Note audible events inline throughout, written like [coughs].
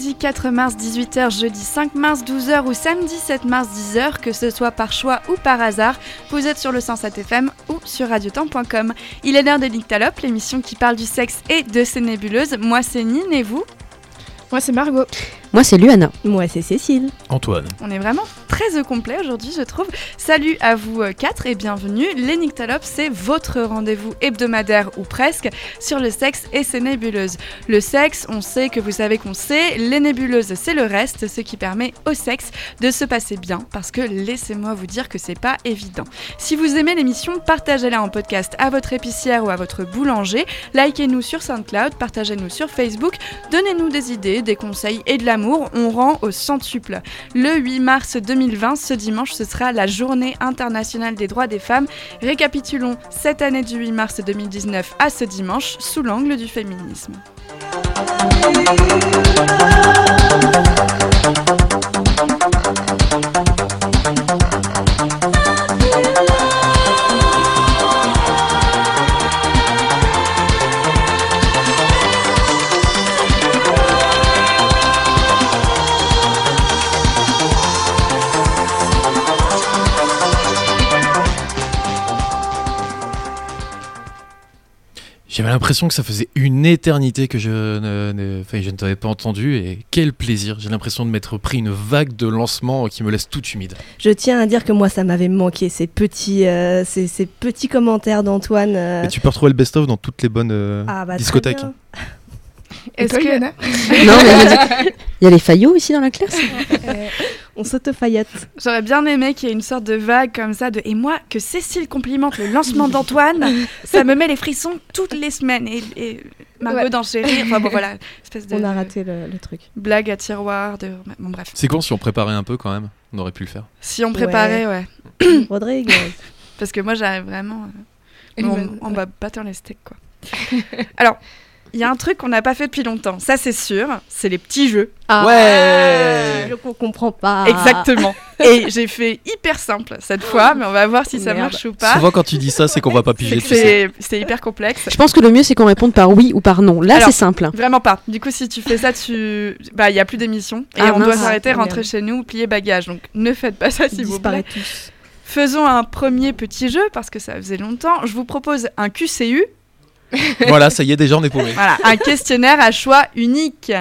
Mercredi 4 mars 18h, jeudi 5 mars 12h ou samedi 7 mars 10h, que ce soit par choix ou par hasard, vous êtes sur le 107 FM ou sur radiotemps.com. Il est l'heure de Nictalope, l'émission qui parle du sexe et de ses nébuleuses. Moi c'est Nine et vous? Moi c'est Margot. Moi, c'est Luana. Moi, c'est Cécile. Antoine. On est vraiment très complet aujourd'hui, je trouve. Salut à vous euh, quatre et bienvenue. Les c'est votre rendez-vous hebdomadaire ou presque sur le sexe et ses nébuleuses. Le sexe, on sait que vous savez qu'on sait. Les nébuleuses, c'est le reste, ce qui permet au sexe de se passer bien. Parce que laissez-moi vous dire que c'est pas évident. Si vous aimez l'émission, partagez-la en podcast à votre épicière ou à votre boulanger. Likez-nous sur SoundCloud, partagez-nous sur Facebook. Donnez-nous des idées, des conseils et de la on rend au centuple. Le 8 mars 2020, ce dimanche, ce sera la journée internationale des droits des femmes. Récapitulons cette année du 8 mars 2019 à ce dimanche sous l'angle du féminisme. J'avais l'impression que ça faisait une éternité que je ne, enfin, je ne t'avais pas entendu et quel plaisir. J'ai l'impression de m'être pris une vague de lancement qui me laisse tout humide. Je tiens à dire que moi ça m'avait manqué ces petits, euh, ces, ces, petits commentaires d'Antoine. Euh... tu peux retrouver le best-of dans toutes les bonnes euh, ah, bah, discothèques. Est-ce que [laughs] non, mais [laughs] il y a les faillots ici dans la classe? On s'auto-faillotte. J'aurais bien aimé qu'il y ait une sorte de vague comme ça de et moi que Cécile complimente le lancement d'Antoine, [laughs] ça me met les frissons toutes les semaines et, et Margot ouais. d'enchérir. Enfin bon voilà, espèce de on a raté le, le, truc. Blague à tiroir de bon bref. C'est con si on préparait un peu quand même, on aurait pu le faire. Si on préparait ouais. ouais. [coughs] Rodrigue. Parce que moi j'arrive vraiment euh, on, on va battre les steaks quoi. Alors il y a un truc qu'on n'a pas fait depuis longtemps, ça c'est sûr, c'est les petits jeux. Ah, ouais Je comprends pas. Exactement. [laughs] Et j'ai fait hyper simple cette fois, mais on va voir si ça Merde. marche ou pas. Souvent quand tu dis ça, c'est qu'on va pas piger. tu sais. C'est c'est hyper complexe. Je pense que le mieux, c'est qu'on réponde par oui ou par non. Là, c'est simple. Vraiment pas. Du coup, si tu fais ça, tu, bah, il y a plus d'émission et Ah, on mince. doit s'arrêter, Ah, rentrer chez nous, plier bagages. Donc, ne faites pas ça, s'il vous plaît. tous. Faisons un premier petit jeu parce que ça faisait longtemps. Je vous propose un QCU, [laughs] voilà, ça y est, déjà on est paumé. voilà, un questionnaire à choix unique.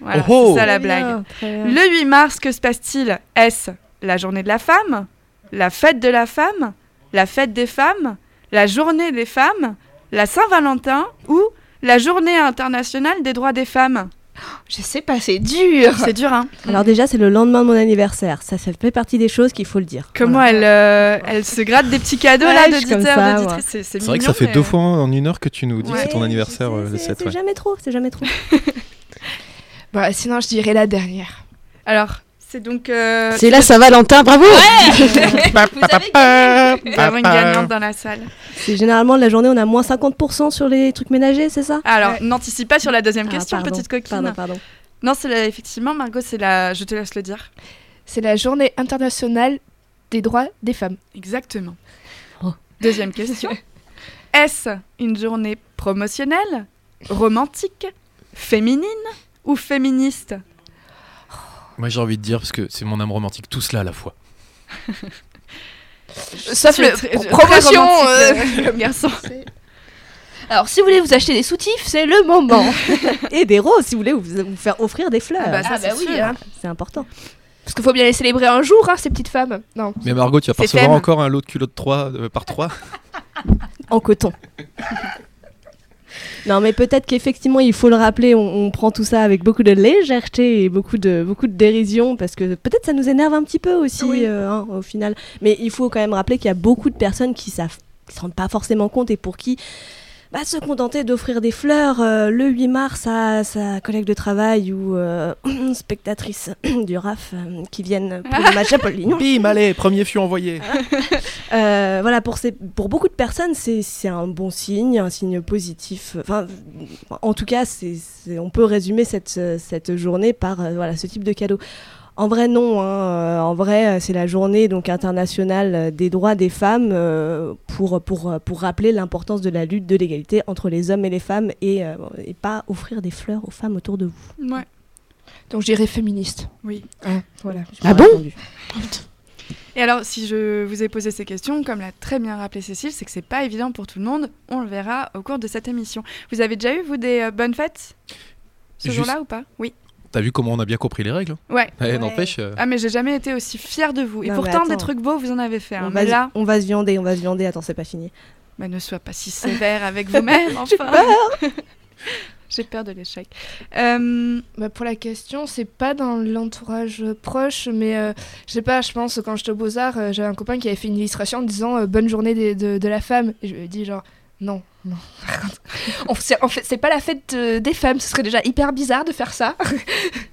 Voilà, Oh oh. c'est ça la blague. bien. Le 8 mars, que se passe-t-il? Est-ce la journée de la femme? La fête de la femme? La fête des femmes? La journée des femmes? La Saint-Valentin? Ou la journée internationale des droits des femmes? Je sais pas, c'est dur. C'est dur, hein Alors déjà, c'est le lendemain de mon anniversaire. Ça, ça fait partie des choses qu'il faut le dire. Comment Voilà. elle, euh, elle se gratte des petits cadeaux Ouais, là d'auditeurs, moi. C'est vrai que ça fait mais- deux fois en une heure que tu nous dis que Ouais, c'est ton anniversaire euh, le c'est- 7. C'est ouais. jamais trop, c'est jamais trop. [laughs] Bah, sinon, je dirais la dernière. Alors, c'est donc. euh, C'est la Saint-Valentin, bravo [laughs] Vous avez gagné. Nous avons une gagnante dans la salle. C'est généralement la journée, on a moins 50% sur les trucs ménagers, c'est ça? Alors, Ouais. n'anticipe pas sur la deuxième Ah, question, pardon, petite coquine. Pardon, pardon. Non, c'est la- effectivement, Margot, c'est la. Je te laisse le dire. C'est la journée internationale des droits des femmes. Exactement. Oh. Deuxième question. [laughs] Est-ce une journée promotionnelle, romantique, féminine ou féministe? Moi j'ai envie de dire, parce que c'est mon âme romantique, tout cela à la fois. Sauf Tu es le très promotion. euh, euh, [laughs] comme garçon. Alors, si vous voulez vous acheter des soutifs, c'est le moment. [laughs] Et des roses, si vous voulez, vous, vous faire offrir des fleurs. Ah bah, ça, Ah bah c'est oui, hein. C'est important. Parce qu'il faut bien les célébrer un jour, hein, ces petites femmes. Non. Mais Margot, tu vas pas recevoir encore un lot de culottes 3 euh, par 3 En coton. [laughs] non, mais peut-être qu'effectivement, il faut le rappeler, on, on prend tout ça avec beaucoup de légèreté et beaucoup de, beaucoup de dérision, parce que peut-être ça nous énerve un petit peu aussi, Oui. euh, hein, au final. Mais il faut quand même rappeler qu'il y a beaucoup de personnes qui savent, qui se rendent pas forcément compte et pour qui bah, se contenter d'offrir des fleurs euh, le 8 mars à sa collègue de travail ou euh, [clears throat] spectatrice [clears throat] du RAF euh, qui viennent pour le match à Pauline. [laughs] Bim, allez, premier fût envoyé. [laughs] Euh, voilà, pour, ces, pour beaucoup de personnes, c'est c'est un bon signe, un signe positif. Enfin, en tout cas, c'est c'est- on peut résumer cette, cette journée par euh, voilà, ce type de cadeau. En vrai, non. hein, euh, en vrai, euh, c'est la journée donc, internationale euh, des droits des femmes euh, pour, pour, pour rappeler l'importance de la lutte de l'égalité entre les hommes et les femmes et, euh, et pas offrir des fleurs aux femmes autour de vous. Ouais. Donc je dirais féministe. Oui. Voilà. Ah bon répondu. Et alors, si je vous ai posé ces questions, comme l'a très bien rappelé Cécile, c'est que c'est pas évident pour tout le monde. On le verra au cours de cette émission. Vous avez déjà eu, vous, des euh, bonnes fêtes? Ce Juste- jour-là ou pas? Oui. T'as vu comment on a bien compris les règles Ouais. Eh, Ouais. N'empêche. euh, Ah, mais j'ai jamais été aussi fière de vous. Et Non, mais pourtant, des trucs beaux, vous en avez fait. hein. On, Mais va, là, on va se viander, on va se viander. Attends, c'est pas fini. bah, ne sois pas si sévère avec vous-même. [laughs] Enfin. [laughs] J'ai peur de l'échec. Euh, Bah, pour la question, c'est pas dans l'entourage proche, mais euh, je sais pas, je pense quand j'étais au Beaux-Arts, euh, j'avais un copain qui avait fait une illustration en disant euh, Bonne journée de la femme. Et je lui ai dit, genre, non, non. [laughs] Par contre, on- c'est- en fait, c'est pas la fête euh, des femmes, ce serait déjà hyper bizarre de faire ça.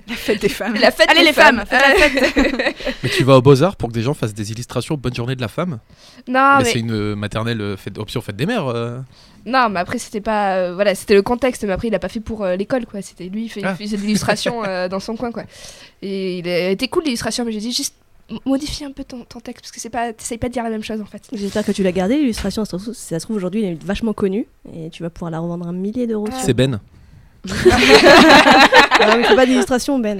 la fête des femmes. La fête Allez, des les femmes, faites la fête. [laughs] Mais tu vas au Beaux-Arts pour que des gens fassent des illustrations Bonne journée de la femme? Non, Mais mais, c'est une euh, maternelle euh, fête- option fête des mères. euh. non, mais après, c'était pas. euh, voilà, c'était le contexte, mais après, il a pas fait pour euh, l'école, quoi. C'était lui, il, fait, Ah. il faisait de l'illustration euh, dans son coin, quoi. Et il a été cool l'illustration, mais j'ai dit juste modifie un peu ton, ton texte, parce que c'est pas. T'essayes pas de dire la même chose, en fait. J'espère que tu l'as gardé l'illustration. Ça se trouve- si ça se trouve aujourd'hui, elle est vachement connue et tu vas pouvoir la revendre un millier d'euros. Ah. C'est Ben. [laughs] Ah, mais pas d'illustration, Ben.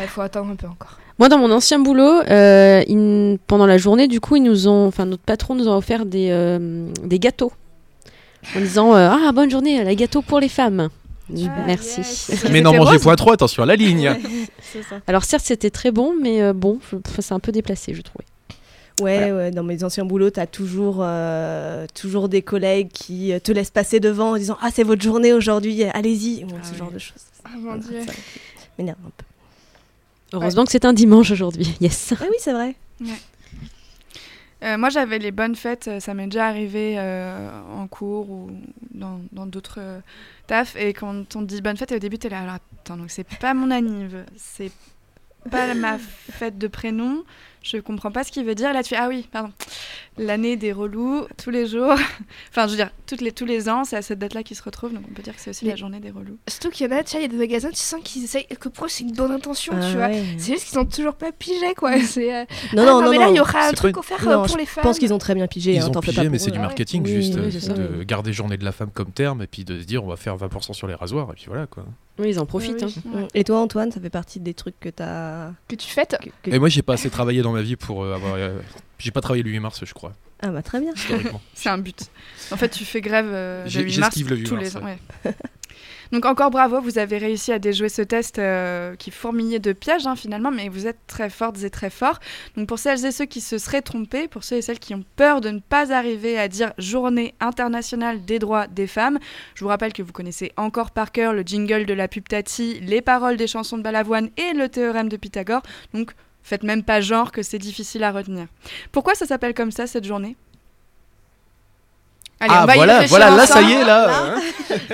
Il faut attendre un peu encore. Moi, dans mon ancien boulot, euh, pendant la journée, du coup, ils nous ont, enfin, notre patron nous a offert des, euh, des gâteaux. En disant euh, Ah, bonne journée, les gâteaux pour les femmes. Merci. yes. [laughs] Mais n'en mangez point trop, attention à la ligne. [laughs] Ça. Alors, certes, c'était très bon, mais euh, bon, c'est un peu déplacé, je trouvais. Ouais, ouais, dans mes anciens boulots, t'as toujours, euh, toujours des collègues qui euh, te laissent passer devant en disant Ah, c'est votre journée aujourd'hui, allez-y. Bon, Ah ce oui. genre de choses. Ah mon dieu. Ça m'énerve un peu. Heureusement que c'est un dimanche aujourd'hui. [laughs] Yes. Ah oui, c'est vrai. Euh, moi, j'avais les bonnes fêtes. Ça m'est déjà arrivé euh, en cours ou dans dans d'autres tafs. Et quand on dit bonne fête, au début, t'es là. Alors, attends, donc c'est pas mon anniv, c'est pas ma fête de prénom. Je comprends pas ce qu'il veut dire. Là, tu fais Ah oui, pardon. L'année des relous, tous les jours. [laughs] enfin, je veux dire, toutes les, tous les ans, c'est à cette date-là qu'ils se retrouvent. Donc, on peut dire que c'est aussi Mais- la journée des relous. Surtout qu'il y en a, tu vois, il y a des magasins, tu sens qu'ils essayent, que pour eux, c'est une bonne intention, Ah tu vois. C'est juste qu'ils ont toujours pas pigé, quoi. C'est, euh, Non, ah, non, non, mais là, il y aura un truc offert Non, euh, pour les femmes. Je pense qu'ils ont très bien pigé. Ils hein, ont pigé, mais c'est du ouais. marketing, Oui, juste oui, euh, ça. de garder journée de la femme comme terme et puis de se dire on va faire 20% sur les rasoirs et puis voilà quoi. Oui, ils en profitent. Oui. hein. Et toi, Antoine, ça fait partie des trucs que t'as. Que tu fêtes. que- que- Et moi j'ai pas assez travaillé dans ma vie pour euh, avoir. euh, j'ai pas travaillé le 8 mars je crois, Ah bah très bien. historiquement. C'est un but. En fait, tu fais grève euh, le J'ai- 8 mars j'esquive le 8 tous mars, les ans. ouais. Donc encore bravo, vous avez réussi à déjouer ce test euh, qui fourmillait de pièges hein, finalement, mais vous êtes très fortes et très forts. Donc pour celles et ceux qui se seraient trompés, pour ceux et celles qui ont peur de ne pas arriver à dire Journée internationale des droits des femmes, je vous rappelle que vous connaissez encore par cœur le jingle de la pub Tati, les paroles des chansons de Balavoine et le théorème de Pythagore. Donc faites même pas genre que c'est difficile à retenir. Pourquoi ça s'appelle comme ça cette journée? Allez, on ah va voilà, voilà, là ça y est là. hein.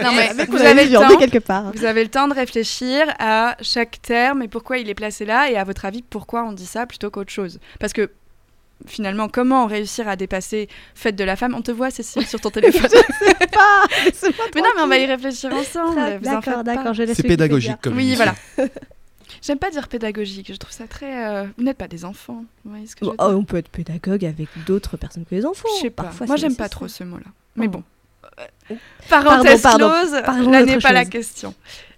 Non, mais Avec [laughs] vous vous avez le temps. quelque part. Vous avez le temps de réfléchir à chaque terme et pourquoi il est placé là et à votre avis pourquoi on dit ça plutôt qu'autre chose? Parce que finalement, comment réussir à dépasser fête de la femme? On te voit Cécile sur ton [laughs] téléphone. Pas [laughs] Laisse-moi mais non, mais on va y réfléchir ensemble. D'accord, pas. d'accord, je laisse C'est pédagogique comme Oui, voilà. J'aime pas dire pédagogique, je trouve ça très... euh, Vous n'êtes pas des enfants, vous voyez ce que je Bon, veux oh, dire on peut être pédagogue avec d'autres personnes que les enfants. Je sais pas, Parfois, moi j'aime pas trop ce mot-là. Mais Oh. bon. Parenthèse pardon, close, parlons là n'est pas la question.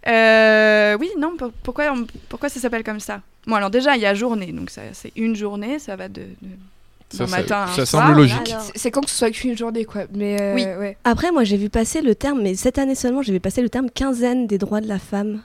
Euh, oui, non, pour- pourquoi, on- pourquoi ça s'appelle comme ça? Bon, alors déjà, il y a journée, donc ça- c'est une journée, ça va de, de- Ça, matin ça soir, semble logique. C'est- C'est quand que ce soit qu'une journée, quoi. Mais euh, Oui. ouais. Après, moi, j'ai vu passer le terme, mais cette année seulement, j'ai vu passer le terme quinzaine des droits de la femme.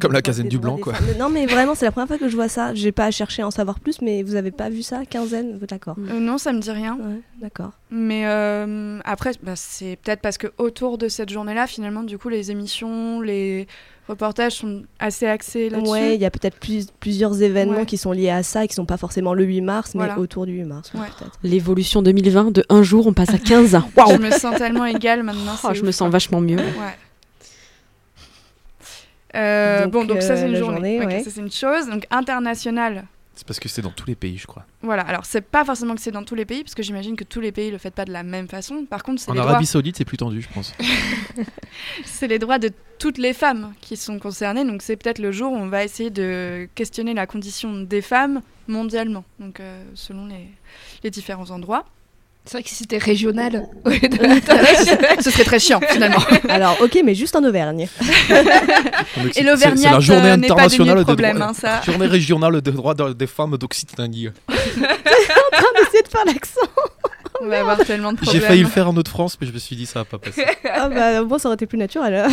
Comme la quinzaine du blanc, quoi. Non, mais vraiment, c'est la première fois que je vois ça. J'ai pas cherché à en savoir plus, mais vous avez pas vu ça Quinzaine D'accord. Euh, non, ça me dit rien. Ouais, d'accord. Mais euh, après, bah, c'est peut-être parce que autour de cette journée-là, finalement, du coup, les émissions, les reportages sont assez axés là-dessus. Ouais, il y a peut-être plus- plusieurs événements Ouais. qui sont liés à ça et qui sont pas forcément le 8 mars, mais Voilà. autour du 8 mars. ouais. L'évolution 2020 de un jour, on passe à 15. Waouh Je me sens tellement égale maintenant. Oh, Je ouf, me sens quoi. vachement mieux. Ouais. Euh, Donc, bon, donc ça euh, c'est une la journée. journée, Ok, ouais. ça c'est une chose. Donc internationale. C'est parce que c'est dans tous les pays je crois. Voilà. Alors c'est pas forcément que c'est dans tous les pays, parce que j'imagine que tous les pays le font pas de la même façon. Par contre, c'est En les Arabie droits, Saoudite c'est plus tendu je pense. [laughs] c'est les droits de toutes les femmes qui sont concernées. Donc c'est peut-être le jour où on va essayer de questionner la condition des femmes mondialement. Donc euh, selon les, les différents endroits. C'est vrai que si c'était régional, au lieu de- [laughs] Ce serait très chiant finalement. [laughs] Alors, ok, mais juste en Auvergne. Et l'Auvergnat c'est la journée euh, n'est pas dénué de des problème, droits- hein, ça. [laughs] Journée régionale des droits de- des femmes d'Occitanie. Essayez de faire l'accent. On va avoir tellement de J'ai problèmes. failli le faire en Haute-France, mais je me suis dit ça va pas passer. Ah bah, bon, ça aurait été plus naturel.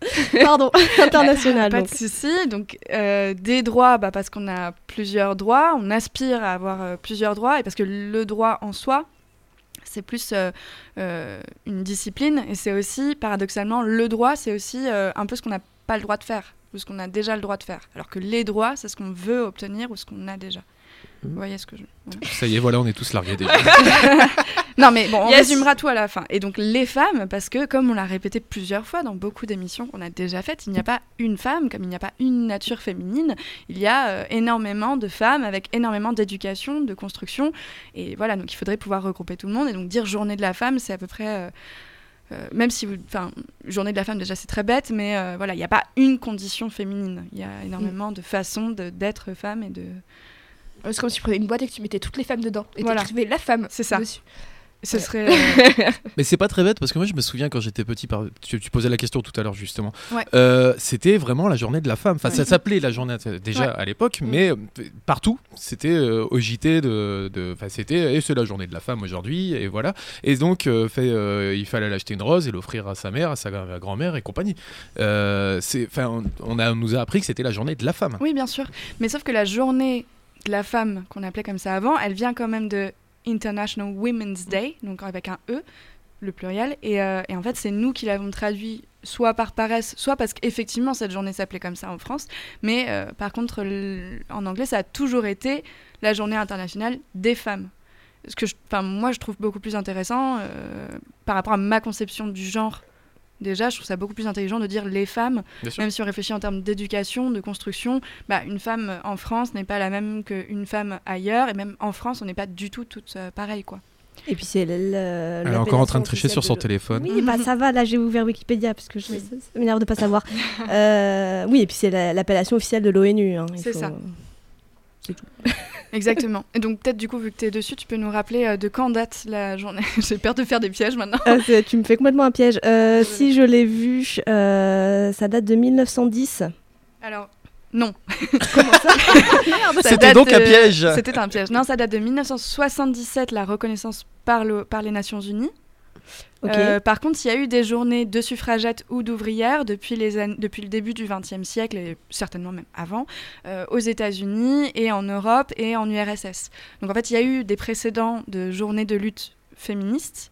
[laughs] Pardon, [laughs] international. Pas donc. de souci. Donc, euh, des droits, bah, parce qu'on a plusieurs droits, on aspire à avoir euh, plusieurs droits, et parce que le droit en soi, c'est plus euh, euh, une discipline, et c'est aussi, paradoxalement, le droit, c'est aussi euh, un peu ce qu'on n'a pas le droit de faire, ou ce qu'on a déjà le droit de faire. Alors que les droits, c'est ce qu'on veut obtenir ou ce qu'on a déjà. Mhm. Vous voyez ce que je... voilà. Ça y est, voilà, on est tous largués déjà. [laughs] Non, mais bon, on Yes. résumera tout à la fin. Et donc, les femmes, parce que, comme on l'a répété plusieurs fois dans beaucoup d'émissions qu'on a déjà faites, il n'y a pas une femme, comme il n'y a pas une nature féminine. Il y a euh, énormément de femmes avec énormément d'éducation, de construction. Et voilà, donc il faudrait pouvoir regrouper tout le monde. Et donc, dire journée de la femme, c'est à peu près. euh, euh, même si vous. Enfin, journée de la femme, déjà, c'est très bête, mais voilà, il n'y a pas une condition féminine. Il y a énormément de façons de- d'être femme et de. C'est comme si tu prenais une boîte et que tu mettais toutes les femmes dedans. Et Voilà. tu écrivais la femme C'est ça. dessus. Ce Ouais. serait. euh, [laughs] Mais c'est pas très bête parce que moi je me souviens quand j'étais petit, par... tu, tu posais la question tout à l'heure justement. Ouais. Euh, c'était vraiment la journée de la femme. Enfin, ça s'appelait la journée euh, déjà Ouais. à l'époque, Mm. mais euh, partout c'était euh, au JT de. de- Enfin, c'était et c'est la journée de la femme aujourd'hui et voilà. Et donc euh, fait, euh, il fallait l'acheter une rose et l'offrir à sa mère, à sa gra- grand-mère et compagnie. C'est, enfin, on, on a, on nous a appris que c'était la journée de la femme. Oui, bien sûr. Mais sauf que la journée de la femme, qu'on appelait comme ça avant, elle vient quand même de International Women's Day, donc avec un E, le pluriel. Et, euh, et en fait, c'est nous qui l'avons traduit soit par paresse, soit parce qu'effectivement, cette journée s'appelait comme ça en France. Mais euh, par contre, en anglais, ça a toujours été la journée internationale des femmes. Ce que je, moi, je trouve beaucoup plus intéressant euh, par rapport à ma conception du genre. Déjà, je trouve ça beaucoup plus intelligent de dire les femmes même si on réfléchit en termes d'éducation, de construction, bah, une femme en France n'est pas la même qu'une femme ailleurs, et même en France, on n'est pas du tout toutes euh, pareilles, quoi. Et puis c'est le- le- Elle est encore en train de tricher sur son de- téléphone. Oui, bah ça va, là j'ai ouvert Wikipédia parce que je, Oui. ça, ça m'énerve de pas savoir. [laughs] Euh, oui, et puis c'est la- l'appellation officielle de l'ONU. hein, C'est faut- ça. [laughs] Exactement. Et donc, peut-être, du coup, vu que tu es dessus, tu peux nous rappeler euh, de quand date la journée? [laughs] J'ai peur de faire des pièges maintenant. Ah, tu me fais complètement un piège. Euh, si je l'ai vu, euh, ça date de 1910. Alors, non. [laughs] Ça? C'était donc un piège. C'était un piège. Non, ça date de 1977, la reconnaissance par, le, par les Nations Unies. Euh, par contre, il y a eu des journées de suffragettes ou d'ouvrières depuis, depuis le début du XXe siècle, et certainement même avant, euh, aux États-Unis et en Europe et en URSS. Donc en fait, il y a eu des précédents de journées de lutte féministes.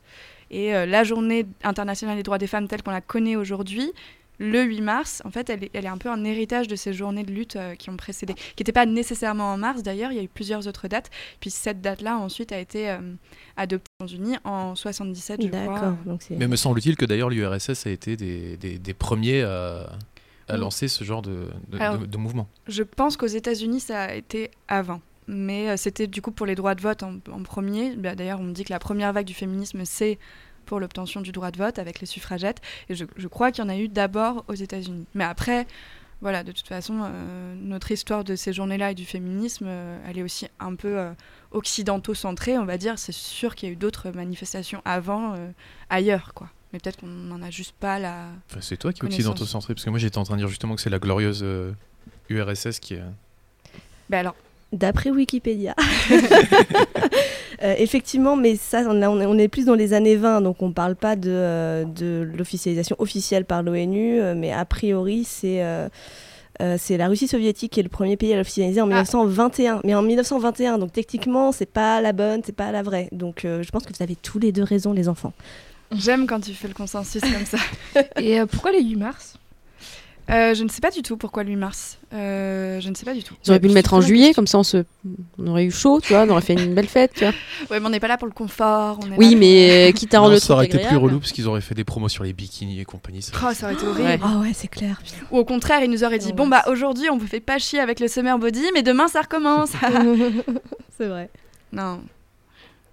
Et euh, la journée internationale des droits des femmes telle qu'on la connaît aujourd'hui, le 8 mars, en fait, elle est, elle est un peu un héritage de ces journées de lutte euh, qui ont précédé, qui n'étaient pas nécessairement en mars d'ailleurs, il y a eu plusieurs autres dates. Puis cette date-là, ensuite, a été euh, adoptée aux États-Unis en 77, je crois. D'accord. Donc c'est. Mais me semble-t-il que d'ailleurs l'URSS a été des, des- des premiers à, à lancer ce genre de, de- Alors- de- de mouvement. Je pense qu'aux États-Unis, ça a été avant. Mais euh, c'était du coup pour les droits de vote en, en premier. Bah, D'ailleurs, on me dit que la première vague du féminisme, c'est pour l'obtention du droit de vote avec les suffragettes. Et je, je crois qu'il y en a eu d'abord aux États-Unis. Mais après, voilà, de toute façon, euh, notre histoire de ces journées-là et du féminisme, euh, elle est aussi un peu euh, occidentaux-centrée, on va dire. C'est sûr qu'il y a eu d'autres manifestations avant, euh, ailleurs, quoi. Mais peut-être qu'on n'en a juste pas la... Enfin, c'est toi qui es occidentocentré, parce que moi j'étais en train de dire justement que c'est la glorieuse euh, URSS qui est. Ben alors, D'après Wikipédia. [laughs] [laughs] Euh, effectivement, mais ça, on, a- on est- plus dans les années 20, donc on ne parle pas de, euh, de l'officialisation officielle par l'ONU, euh, mais a priori, c'est euh, euh, c'est la Russie soviétique qui est le premier pays à l'officialiser en 1921. Mais en 1921, donc techniquement, c'est pas la bonne, c'est pas la vraie. Donc euh, je pense que vous avez tous les deux raison, les enfants. j'aime quand tu fais le consensus comme ça. [laughs] Et euh, pourquoi le 8 mars? Euh, je ne sais pas du tout pourquoi le 8 mars. Euh, je ne sais pas du tout. Ils auraient pu le mettre en juillet, comme ça on, se... on aurait eu chaud, tu vois, on aurait fait une belle fête, tu vois. [laughs] Ouais, mais on n'est pas là pour le confort. on est là Oui, pour- mais euh, quitte à rendre le ça aurait été plus relou parce qu'ils auraient fait des promos sur les bikinis et compagnie. ça. Oh, ça aurait été horrible. Ouais. Ah ouais, c'est clair. Ou au contraire, il nous aurait dit Ouais. Bon, bah aujourd'hui, on vous fait pas chier avec le summer body, mais demain, ça recommence. [laughs] [laughs] c'est vrai. non.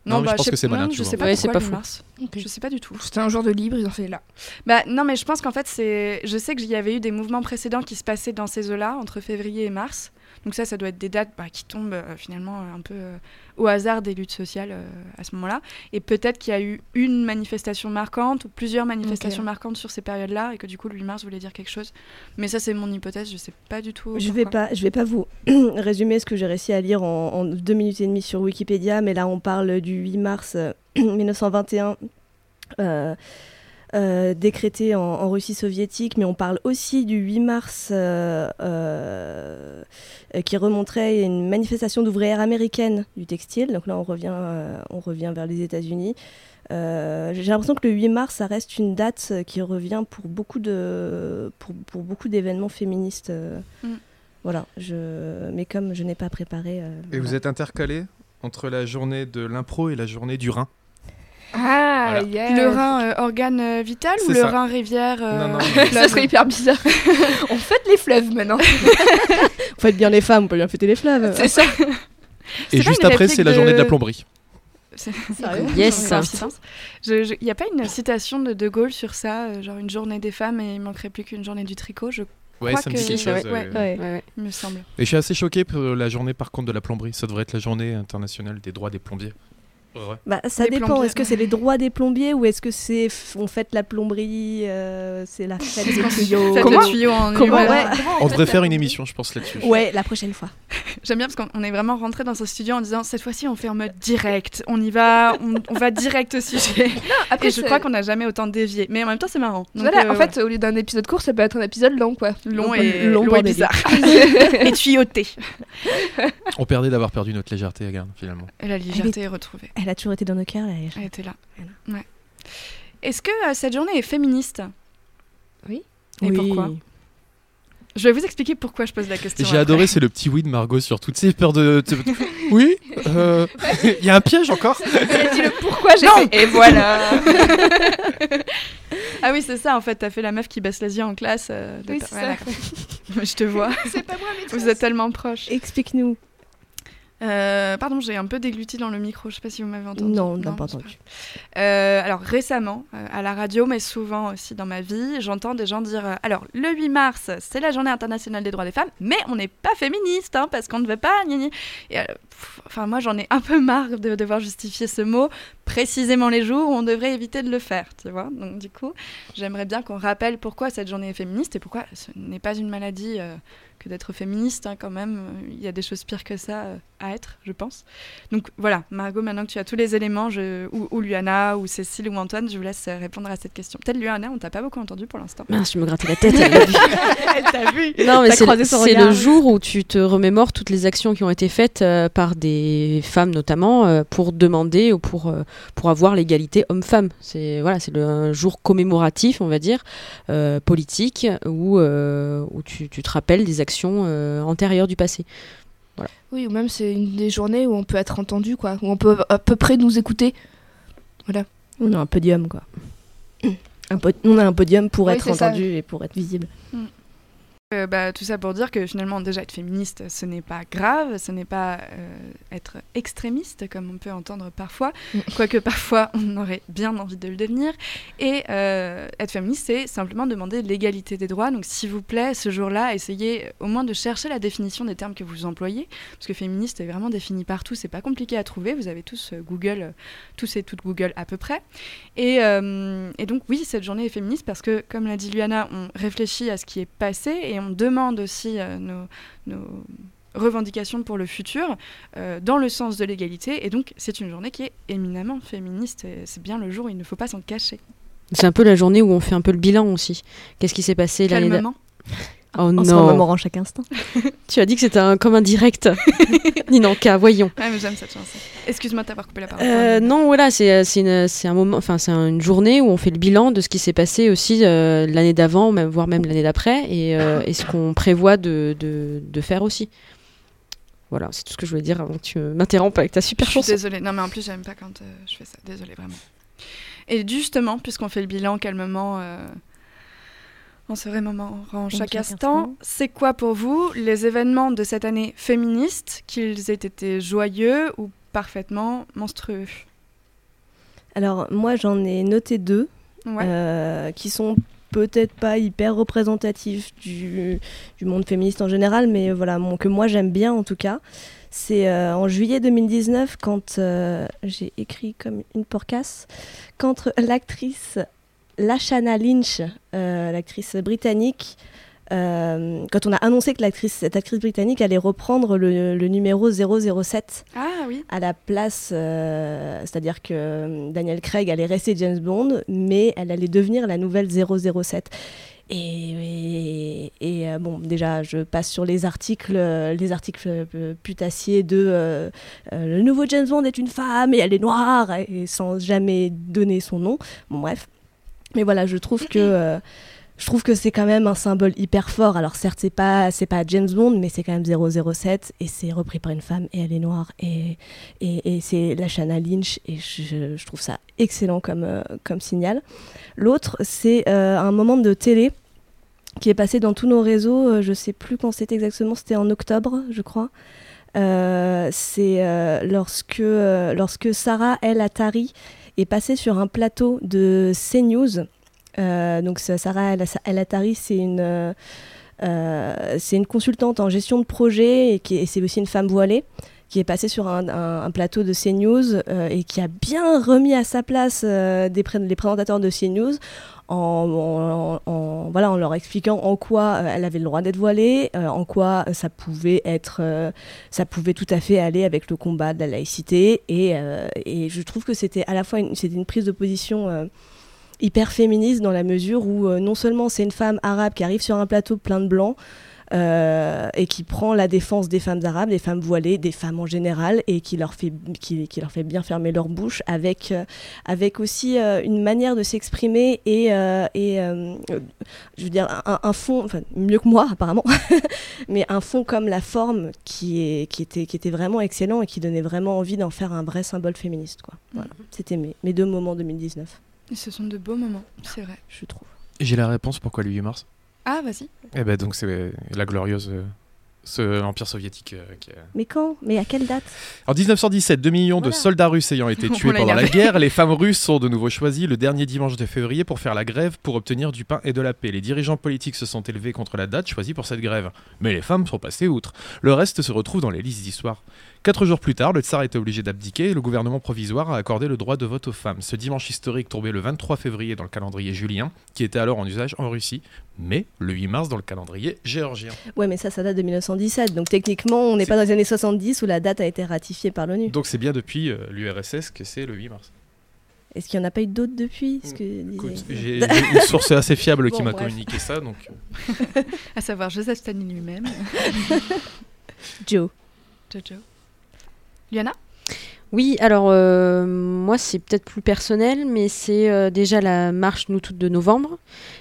Non, mais je bah, pense que c'est malin, non, Je sais pas Ouais, c'est pas le 8 fou. mars. Ok. Je sais pas du tout. C'était un jour de libre, ils ont fait là. Bah non, mais je pense qu'en fait, c'est. Je sais qu'il y avait eu des mouvements précédents qui se passaient dans ces eaux-là, entre février et mars. Donc ça, ça doit être des dates bah, qui tombent euh, finalement un peu euh, au hasard des luttes sociales euh, à ce moment-là. Et peut-être qu'il y a eu une manifestation marquante ou plusieurs manifestations marquantes sur ces périodes-là et que du coup le 8 mars voulait dire quelque chose. Mais ça, c'est mon hypothèse, je sais pas du tout. Je vais pourquoi. pas, je vais pas vous [clears throat] résumer ce que j'ai réussi à lire en, en deux minutes et demie sur Wikipédia, mais là on parle du 8 mars euh, [clears throat] 1921. Euh, décrété en, en Russie soviétique, mais on parle aussi du 8 mars euh, euh, qui remonterait à une manifestation d'ouvrières américaines du textile. Donc là, on revient, euh, on revient vers les États-Unis. Euh, J'ai l'impression que le 8 mars, ça reste une date qui revient pour beaucoup de, pour, pour beaucoup d'événements féministes. Mm. Voilà, je... mais comme je n'ai pas préparé. euh, Et vous êtes intercalé entre la journée de l'impro et la journée du Rhin? Ah, Voilà. yes. Le rein euh, organe euh, vital ou le ça. rein rivière euh, Non, non, Ça [laughs] serait hyper bizarre. [laughs] on fête les fleuves maintenant. [laughs] Faites bien les femmes, on peut bien fêter les fleuves. C'est ça. Et juste après, c'est la journée de la plomberie. Sérieux? Yes. Il n'y a pas une citation de De Gaulle sur ça, euh, genre une journée des femmes et il manquerait plus qu'une journée du tricot, je Ouais, crois ça me que- dit quelque chose. ouais. euh, Ouais. Ouais, ouais. il me semble. Et je suis assez choqué pour la journée par contre de la plomberie. Ça devrait être la journée internationale des droits des plombiers. Ouais. Bah, ça Les dépend. Est-ce que c'est les droits des plombiers ou est-ce que c'est on fête la plomberie, euh, c'est la fête des tuyaux? Comment? le tuyau en Comment? Ouais. Ouais. On devrait faire une émission, je pense, là-dessus. Ouais, la prochaine fois. [laughs] J'aime bien parce qu'on on est vraiment rentré dans ce studio en disant cette fois-ci on fait en mode direct, on y va, on, on va direct au sujet. [laughs] Après, Et je crois qu'on n'a jamais autant dévié. Mais en même temps c'est marrant. Donc, Voilà, euh, en fait, au lieu d'un épisode court, ça peut être un épisode long, quoi. long long- et, long long et bizarre. [laughs] et tuyauté. On perdait d'avoir perdu notre légèreté, regarde, finalement. Et la légèreté est retrouvée. Elle a toujours été dans nos cœurs. là, Elle était là. Voilà. Ouais. Est-ce que euh, cette journée est féministe? Oui. Et Oui. pourquoi? Je vais vous expliquer pourquoi je pose la question. J'ai adoré, c'est le petit oui de Margot sur toutes ces peurs de. de- [laughs] Oui euh, Il y a un piège encore? Elle dit le pourquoi j'ai fait. Et voilà. Ah oui, c'est ça en fait. T'as fait la meuf qui baisse les yeux en classe. euh, de Oui, ta- voilà. ça. [laughs] je te vois. C'est pas moi, mais Vous êtes tellement proches. Explique-nous. Euh, pardon, j'ai un peu dégluti dans le micro. Je sais pas si vous m'avez entendu. Non, on n'a pas entendu. Euh, alors récemment, euh, à la radio, mais souvent aussi dans ma vie, j'entends des gens dire alors le 8 mars, c'est la journée internationale des droits des femmes, mais on n'est pas féministe hein, parce qu'on ne veut pas. gna gna. Et, pff, enfin, moi, j'en ai un peu marre de devoir justifier ce mot précisément les jours où on devrait éviter de le faire, tu vois. Donc du coup, j'aimerais bien qu'on rappelle pourquoi cette journée est féministe et pourquoi ce n'est pas une maladie. Que d'être féministe hein, quand même, il y a des choses pires que ça euh, à être, je pense. Donc voilà, Margot, maintenant que tu as tous les éléments, je... ou, ou Luana, ou Cécile, ou Antoine, je vous laisse euh, répondre à cette question. Peut-être Luana, on t'a pas beaucoup entendu pour l'instant. Mince, je me grattais la tête. elle [laughs] t'a vu [laughs] Non, mais T'as c'est le jour où tu te remémores toutes les actions qui ont été faites euh, par des femmes notamment euh, pour demander ou pour, pour avoir l'égalité homme-femme. C'est voilà, c'est le un jour commémoratif, on va dire, politique, où, où tu, tu te rappelles des actions euh, antérieures du passé. Oui, ou même c'est une des journées où on peut être entendu, quoi. Où on peut à peu près nous écouter. On a un podium, quoi. Un po- on a un podium pour Oui, être ça. entendu et pour être visible. Euh, bah, tout ça pour dire que finalement, déjà être féministe, ce n'est pas grave, ce n'est pas euh, être extrémiste, comme on peut entendre parfois, [laughs] quoique parfois on aurait bien envie de le devenir. Et euh, être féministe, c'est simplement demander l'égalité des droits. Donc, s'il vous plaît, ce jour-là, essayez au moins de chercher la définition des termes que vous employez, parce que féministe est vraiment défini partout, c'est pas compliqué à trouver. Vous avez tous Google, tous et toutes Google à peu près. Et, et donc, oui, cette journée est féministe parce que, comme l'a dit Luana, on réfléchit à ce qui est passé et on demande aussi euh, nos, nos revendications pour le futur euh, dans le sens de l'égalité. Et donc, c'est une journée qui est éminemment féministe. C'est bien le jour où il ne faut pas s'en cacher. C'est un peu la journée où on fait un peu le bilan aussi. Qu'est-ce qui s'est passé l'année dernière. Oh En se non, remémorant chaque instant. [laughs] tu as dit que c'était un, comme un direct. [laughs] Ninanka, voyons. Ouais, mais j'aime cette chanson. Excuse-moi de t'avoir coupé la parole. Euh, non, voilà, c'est c'est un moment, enfin c'est une journée où on fait le bilan de ce qui s'est passé aussi euh, l'année d'avant, même voire même l'année d'après, et, euh, et ce qu'on prévoit de, de, de faire aussi. Voilà, c'est tout ce que je voulais dire avant que tu m'interrompes avec ta Je super suis chanson. désolée. Non, mais en plus, j'aime pas quand euh, je fais ça. Désolée, vraiment. Et justement, puisqu'on fait le bilan calmement, en se remémorant chaque, chaque instant, c'est quoi pour vous les événements de cette année féministe, qu'ils aient été joyeux ou parfaitement monstrueux? Alors moi j'en ai noté deux Ouais. euh, qui sont peut-être pas hyper représentatifs du, du monde féministe en général, mais voilà, mon- que moi j'aime bien en tout cas. C'est euh, en juillet 2019 quand euh, j'ai écrit comme une porcasse, quand l'actrice Lashana Lynch, euh, l'actrice britannique, euh, quand on a annoncé que cette actrice britannique allait reprendre le, le numéro 007 Ah oui. à la place, euh, c'est-à-dire que Daniel Craig allait rester James Bond, mais elle allait devenir la nouvelle 007. Et, et, et, euh, bon, déjà, je passe sur les articles, les articles putassiers de le nouveau James Bond est une femme et elle est noire, et sans jamais donner son nom. Bon, bref. Mais voilà, je trouve que. euh, je trouve que c'est quand même un symbole hyper fort. Alors certes, c'est pas c'est pas James Bond, mais c'est quand même 007 et c'est repris par une femme et elle est noire et et, c'est la Shanna Lynch et je, trouve ça excellent comme euh, comme signal. L'autre, c'est euh, un moment de télé qui est passé dans tous nos réseaux. je sais plus quand c'était exactement. C'était en octobre, je crois. C'est lorsque lorsque Sarah El Attari est passée sur un plateau de CNews. Euh, donc Sarah El, Attari, c'est une euh, euh, une consultante en gestion de projet et, c'est aussi une femme voilée qui est passée sur un, plateau de CNews euh, et qui a bien remis à sa place euh, des les présentateurs de CNews en, voilà, en leur expliquant en quoi euh, elle avait le droit d'être voilée, euh, en quoi ça pouvait être, euh, ça pouvait tout à fait aller avec le combat de la laïcité. Et, euh, et je trouve que c'était à la fois une, une prise de position euh, hyper féministe dans la mesure où euh, non seulement c'est une femme arabe qui arrive sur un plateau plein de blancs, euh, et qui prend la défense des femmes arabes, des femmes voilées, des femmes en général, et qui leur fait, qui, qui leur fait bien fermer leur bouche, avec, euh, avec aussi euh, une manière de s'exprimer et, euh, et je veux dire, un, un fond, enfin, mieux que moi apparemment, [laughs] mais un fond comme la forme qui, est, qui, était, qui était vraiment excellent et qui donnait vraiment envie d'en faire un vrai symbole féministe. Quoi. Voilà. C'était mes, mes deux moments 2019, Et ce sont de beaux moments, c'est vrai. je trouve. J'ai la réponse pourquoi le 8 mars? Ah, vas-y. Eh ben donc c'est la glorieuse euh, ce- l'empire soviétique euh, qui a- Mais quand? Mais à quelle date? En 1917, 2 millions de soldats russes ayant été [laughs] tués pendant la guerre, les femmes russes sont de nouveau choisies le dernier dimanche de février pour faire la grève pour obtenir du pain et de la paix. Les dirigeants politiques se sont élevés contre la date choisie pour cette grève. Mais les femmes sont passées outre. Le reste se retrouve dans les listes d'histoire. Quatre jours plus tard, le tsar était obligé d'abdiquer et le gouvernement provisoire a accordé le droit de vote aux femmes. Ce dimanche historique tombait le 23 février dans le calendrier julien, qui était alors en usage en Russie, mais le 8 mars dans le calendrier géorgien. Ouais, mais ça, ça date de 1917. Donc techniquement, on n'est pas dans les années 70 où la date a été ratifiée par l'ONU. Donc c'est bien depuis euh, l'URSS que c'est le 8 mars. Est-ce qu'il n'y en a pas eu d'autres depuis ce que Écoute, disait- j'ai une source assez fiable [laughs] qui m'a bref. communiqué ça, donc euh, [laughs] À savoir Joseph Staline lui-même. [laughs] Joe. Jojo. Liana? Oui, alors euh, moi c'est peut-être plus personnel, mais c'est euh, déjà la marche Nous Toutes de novembre,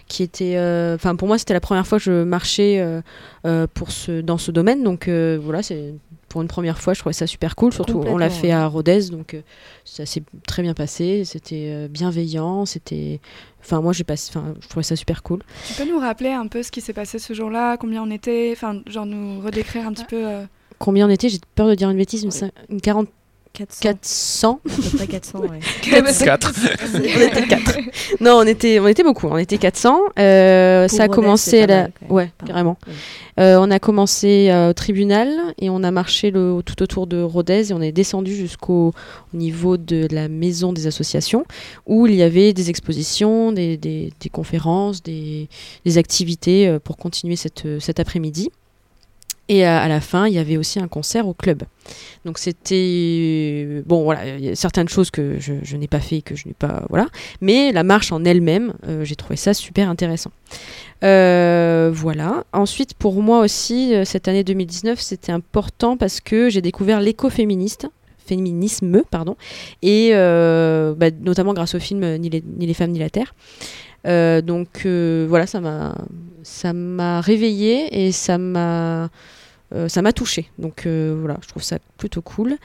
qui était, euh, enfin pour moi c'était la première fois que je marchais euh, euh, pour ce, dans ce domaine, donc euh, voilà, c'est pour une première fois, je trouvais ça super cool, surtout on l'a fait à Rodez, donc euh, ça s'est très bien passé, c'était euh, bienveillant, c'était, enfin moi j'ai passé, enfin je trouvais ça super cool. Tu peux nous rappeler un peu ce qui s'est passé ce jour-là, combien on était, enfin, genre nous redécrire un petit peu. Combien on était J'ai peur de dire une bêtise, une 40 400. 400 À peu près 400, ouais. [laughs] 4. on était quatre. non, on était, on était beaucoup. On était 400. Euh, ça a commencé à la... mal. Ouais, Pardon. carrément. Ouais. Euh, on a commencé euh, au tribunal et on a marché le, tout autour de Rodez et on est descendu jusqu'au au niveau de la maison des associations où il y avait des expositions, des, des- des conférences, des, des activités pour continuer cette, cet après-midi. Et à, à la fin, il y avait aussi un concert au club. Donc c'était bon, voilà, il y a certaines choses que je, n'ai pas fait, que je n'ai pas, voilà. Mais la marche en elle-même, euh, j'ai trouvé ça super intéressant. Euh, voilà. Ensuite, pour moi aussi, euh, cette année 2019, c'était important parce que j'ai découvert l'écoféministe féminisme, pardon, et euh, bah, notamment grâce au film euh, Ni les, ni les femmes ni la terre. Euh, donc euh, voilà, ça m'a ça m'a réveillée et ça m'a euh, ça m'a touché. Donc euh, voilà, je trouve ça plutôt cool.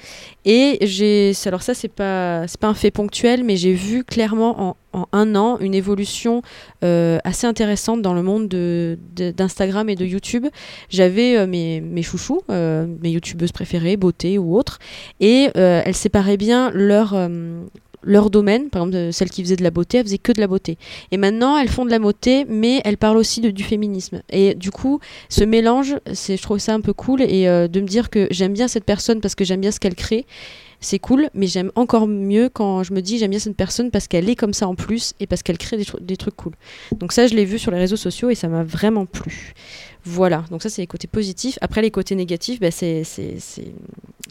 Et j'ai alors ça c'est pas c'est pas un fait ponctuel, mais j'ai vu clairement en, un an une évolution euh, assez intéressante dans le monde de- d'Instagram et de YouTube. J'avais mes, mes chouchous, mes youtubeuses préférées, beauté ou autres, et elles séparaient bien leur, leur domaine. Par exemple, celle qui faisait de la beauté, elle faisait que de la beauté. Et maintenant, elles font de la beauté, mais elles parlent aussi de, du féminisme. Et du coup, ce mélange, je trouve ça un peu cool. Et euh, de me dire que j'aime bien cette personne parce que j'aime bien ce qu'elle crée, c'est cool. Mais j'aime encore mieux quand je me dis j'aime bien cette personne parce qu'elle est comme ça en plus et parce qu'elle crée des, des trucs cool. Donc ça, je l'ai vu sur les réseaux sociaux et ça m'a vraiment plu. Voilà, donc ça c'est les côtés positifs. Après les côtés négatifs, bah, c'est c'est- c'est-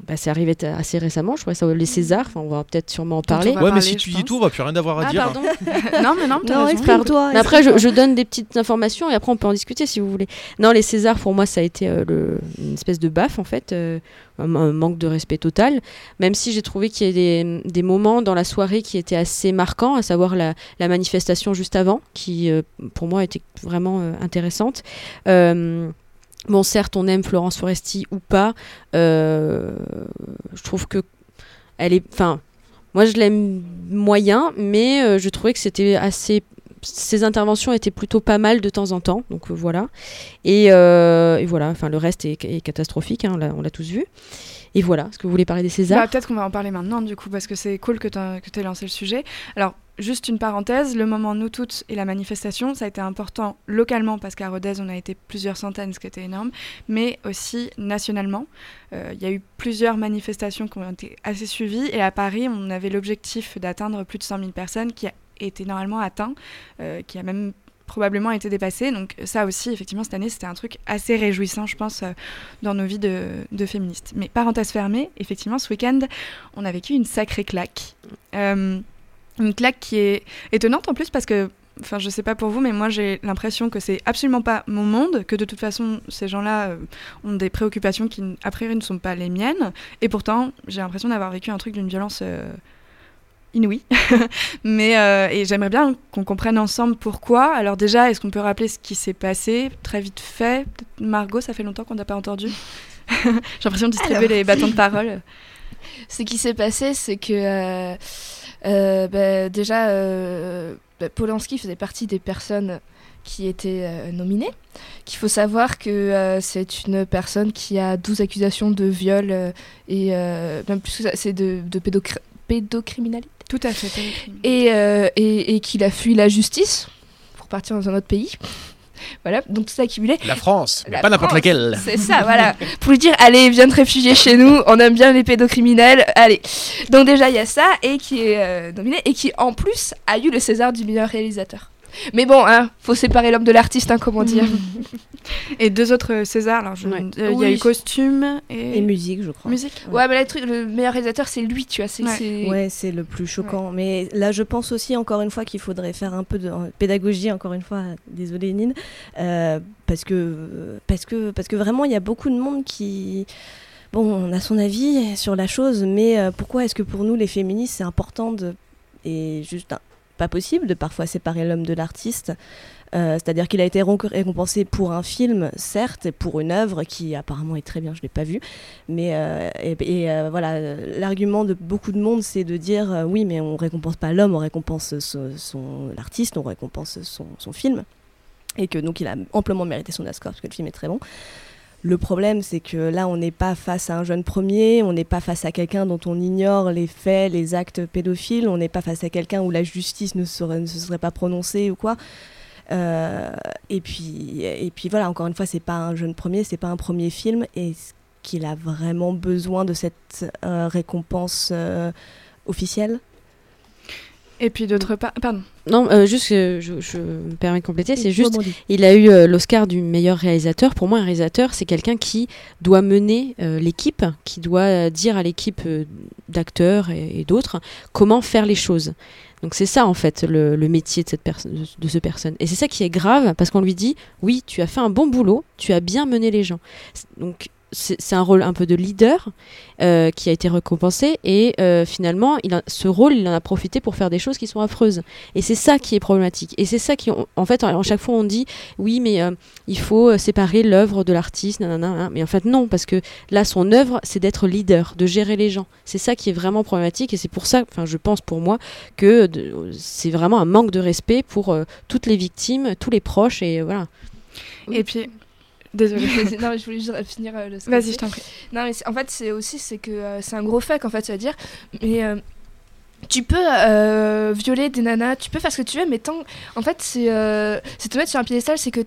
bah, c'est arrivé t- assez récemment, je crois, ça, les Césars, enfin, on va peut-être sûrement en parler. Ouais, mais si tu dis pense. tout, on va plus rien avoir à Ah dire. pardon. [laughs] [laughs] non, mais non, t'as Non, raison. exprime-toi. Mais après, je, donne des petites informations et après on peut en discuter si vous voulez. Non, les Césars, pour moi, ça a été euh, le- une espèce de baffe, en fait, euh, un, un manque de respect total. Même si j'ai trouvé qu'il y a des, des moments dans la soirée qui étaient assez marquants, à savoir la, la manifestation juste avant, qui euh, pour moi était vraiment euh, intéressante. Euh, Bon, certes, on aime Florence Foresti ou pas. euh, je trouve que elle est. Enfin, moi, je l'aime moyen, mais euh, je trouvais que c'était assez. Ses interventions étaient plutôt pas mal de temps en temps, donc euh, voilà. Et, euh, voilà, enfin le reste est, catastrophique, hein, on l'a tous vu. Et voilà, est-ce que vous voulez parler des Césars Bah, Peut-être qu'on va en parler maintenant, du coup, parce que c'est cool que tu aies lancé le sujet. Alors, juste une parenthèse, le moment Nous Toutes et la manifestation, ça a été important localement, parce qu'à Rodez, on a été plusieurs centaines, ce qui était énorme, mais aussi nationalement. Euh, Il y a eu plusieurs manifestations qui ont été assez suivies, et à Paris, on avait l'objectif d'atteindre plus de 100 000 personnes, qui a été normalement atteint, euh, qui a même probablement été dépassé. Donc ça aussi, effectivement, cette année, c'était un truc assez réjouissant, je pense, euh, dans nos vies de, féministes. Mais parenthèse fermée, effectivement, ce week-end, on a vécu une sacrée claque. Euh, une claque qui est étonnante en plus parce que, enfin, je sais pas pour vous, mais moi j'ai l'impression que c'est absolument pas mon monde, que de toute façon, ces gens-là euh, ont des préoccupations qui, a priori, ne sont pas les miennes. Et pourtant, j'ai l'impression d'avoir vécu un truc d'une violence. Inouïe. [laughs] Mais euh, et j'aimerais bien qu'on comprenne ensemble pourquoi. Alors déjà, est-ce qu'on peut rappeler ce qui s'est passé très vite fait? Margot, ça fait longtemps qu'on n'a pas entendu. [laughs] J'ai l'impression de distribuer Alors. les bâtons de parole. [laughs] Ce qui s'est passé, c'est que euh, euh, bah, déjà, bah, Polanski faisait partie des personnes qui étaient nominées. Qu'il faut savoir que c'est une personne qui a 12 accusations de viol et même plus que ça, c'est de, de pédocriminalité. Tout à fait. Et, euh, et, et qu'il a fui la justice pour partir dans un autre pays. [laughs] Voilà, donc tout ça accumulé. La France, mais La pas n'importe laquelle. C'est ça, voilà. [laughs] Pour lui dire, allez, viens te réfugier chez nous, on aime bien les pédocriminels, allez. Donc déjà, il y a ça, et qui est euh, nominé, et qui en plus a eu le César du meilleur réalisateur. Mais bon, hein, faut séparer l'homme de l'artiste, hein, comment dire. [laughs] Et deux autres euh, Césars. Alors, je- Ouais. euh, il y a eu costume et, Et musique, je crois. musique. Ouais, mais le, truc, le meilleur réalisateur, c'est lui, tu vois. C'est, Ouais. c'est- Ouais, c'est le plus choquant. Mais là, je pense aussi, encore une fois, qu'il faudrait faire un peu de euh, pédagogie, encore une fois, désolé Nine, euh, parce, que, parce, que, parce que vraiment, il y a beaucoup de monde qui... Bon, on a son avis sur la chose, mais euh, pourquoi est-ce que pour nous, les féministes, c'est important de... Et juste un- pas possible de parfois séparer l'homme de l'artiste Euh, C'est-à-dire qu'il a été récompensé pour un film, certes, et pour une œuvre qui apparemment est très bien, je ne l'ai pas vue. Mais euh, et, euh, voilà, l'argument de beaucoup de monde, c'est de dire oui, mais on récompense pas l'homme, on récompense son- l'artiste, on récompense son, son film. Et que donc il a amplement mérité son Oscar parce que le film est très bon. Le problème, c'est que là, on n'est pas face à un jeune premier, on n'est pas face à quelqu'un dont on ignore les faits, les actes pédophiles, on n'est pas face à quelqu'un où la justice ne, se serait pas prononcée ou quoi. Euh, et puis, et puis voilà, encore une fois, c'est pas un jeune premier, c'est pas un premier film, et qu'il a vraiment besoin de cette euh, récompense euh, officielle. Et puis d'autre part, pardon. Non, euh, juste, que je, je me permets de compléter, c'est juste, il a eu euh, l'Oscar du meilleur réalisateur. Pour moi, un réalisateur, c'est quelqu'un qui doit mener euh, l'équipe, qui doit euh, dire à l'équipe euh, d'acteurs et, et d'autres comment faire les choses. Donc c'est ça en fait le, le métier de cette personne, de, de ce personne. Et c'est ça qui est grave parce qu'on lui dit oui, tu as fait un bon boulot, tu as bien mené les gens. Donc c'est un rôle un peu de leader euh, qui a été récompensé et euh, finalement il a, ce rôle il en a profité pour faire des choses qui sont affreuses. Et c'est ça qui est problématique. Et c'est ça qui, en fait, en, en chaque fois, on dit oui, mais euh, il faut séparer l'œuvre de l'artiste, nanana, nanana. Mais en fait, non, parce que là, son œuvre, c'est d'être leader, de gérer les gens. C'est ça qui est vraiment problématique. Et c'est pour ça, enfin, je pense pour moi, que c'est vraiment un manque de respect pour toutes les victimes, tous les proches. Et voilà. Et puis, désolée. [laughs] non, mais je voulais juste finir euh, le Vas-y, je t'en prie. Non, mais en fait, c'est aussi c'est que euh, c'est un gros fuck, en fait, c'est-à-dire. Mais euh, tu peux euh, violer des nanas, tu peux faire ce que tu veux, mais tant. En fait, c'est te mettre sur un piédestal, c'est que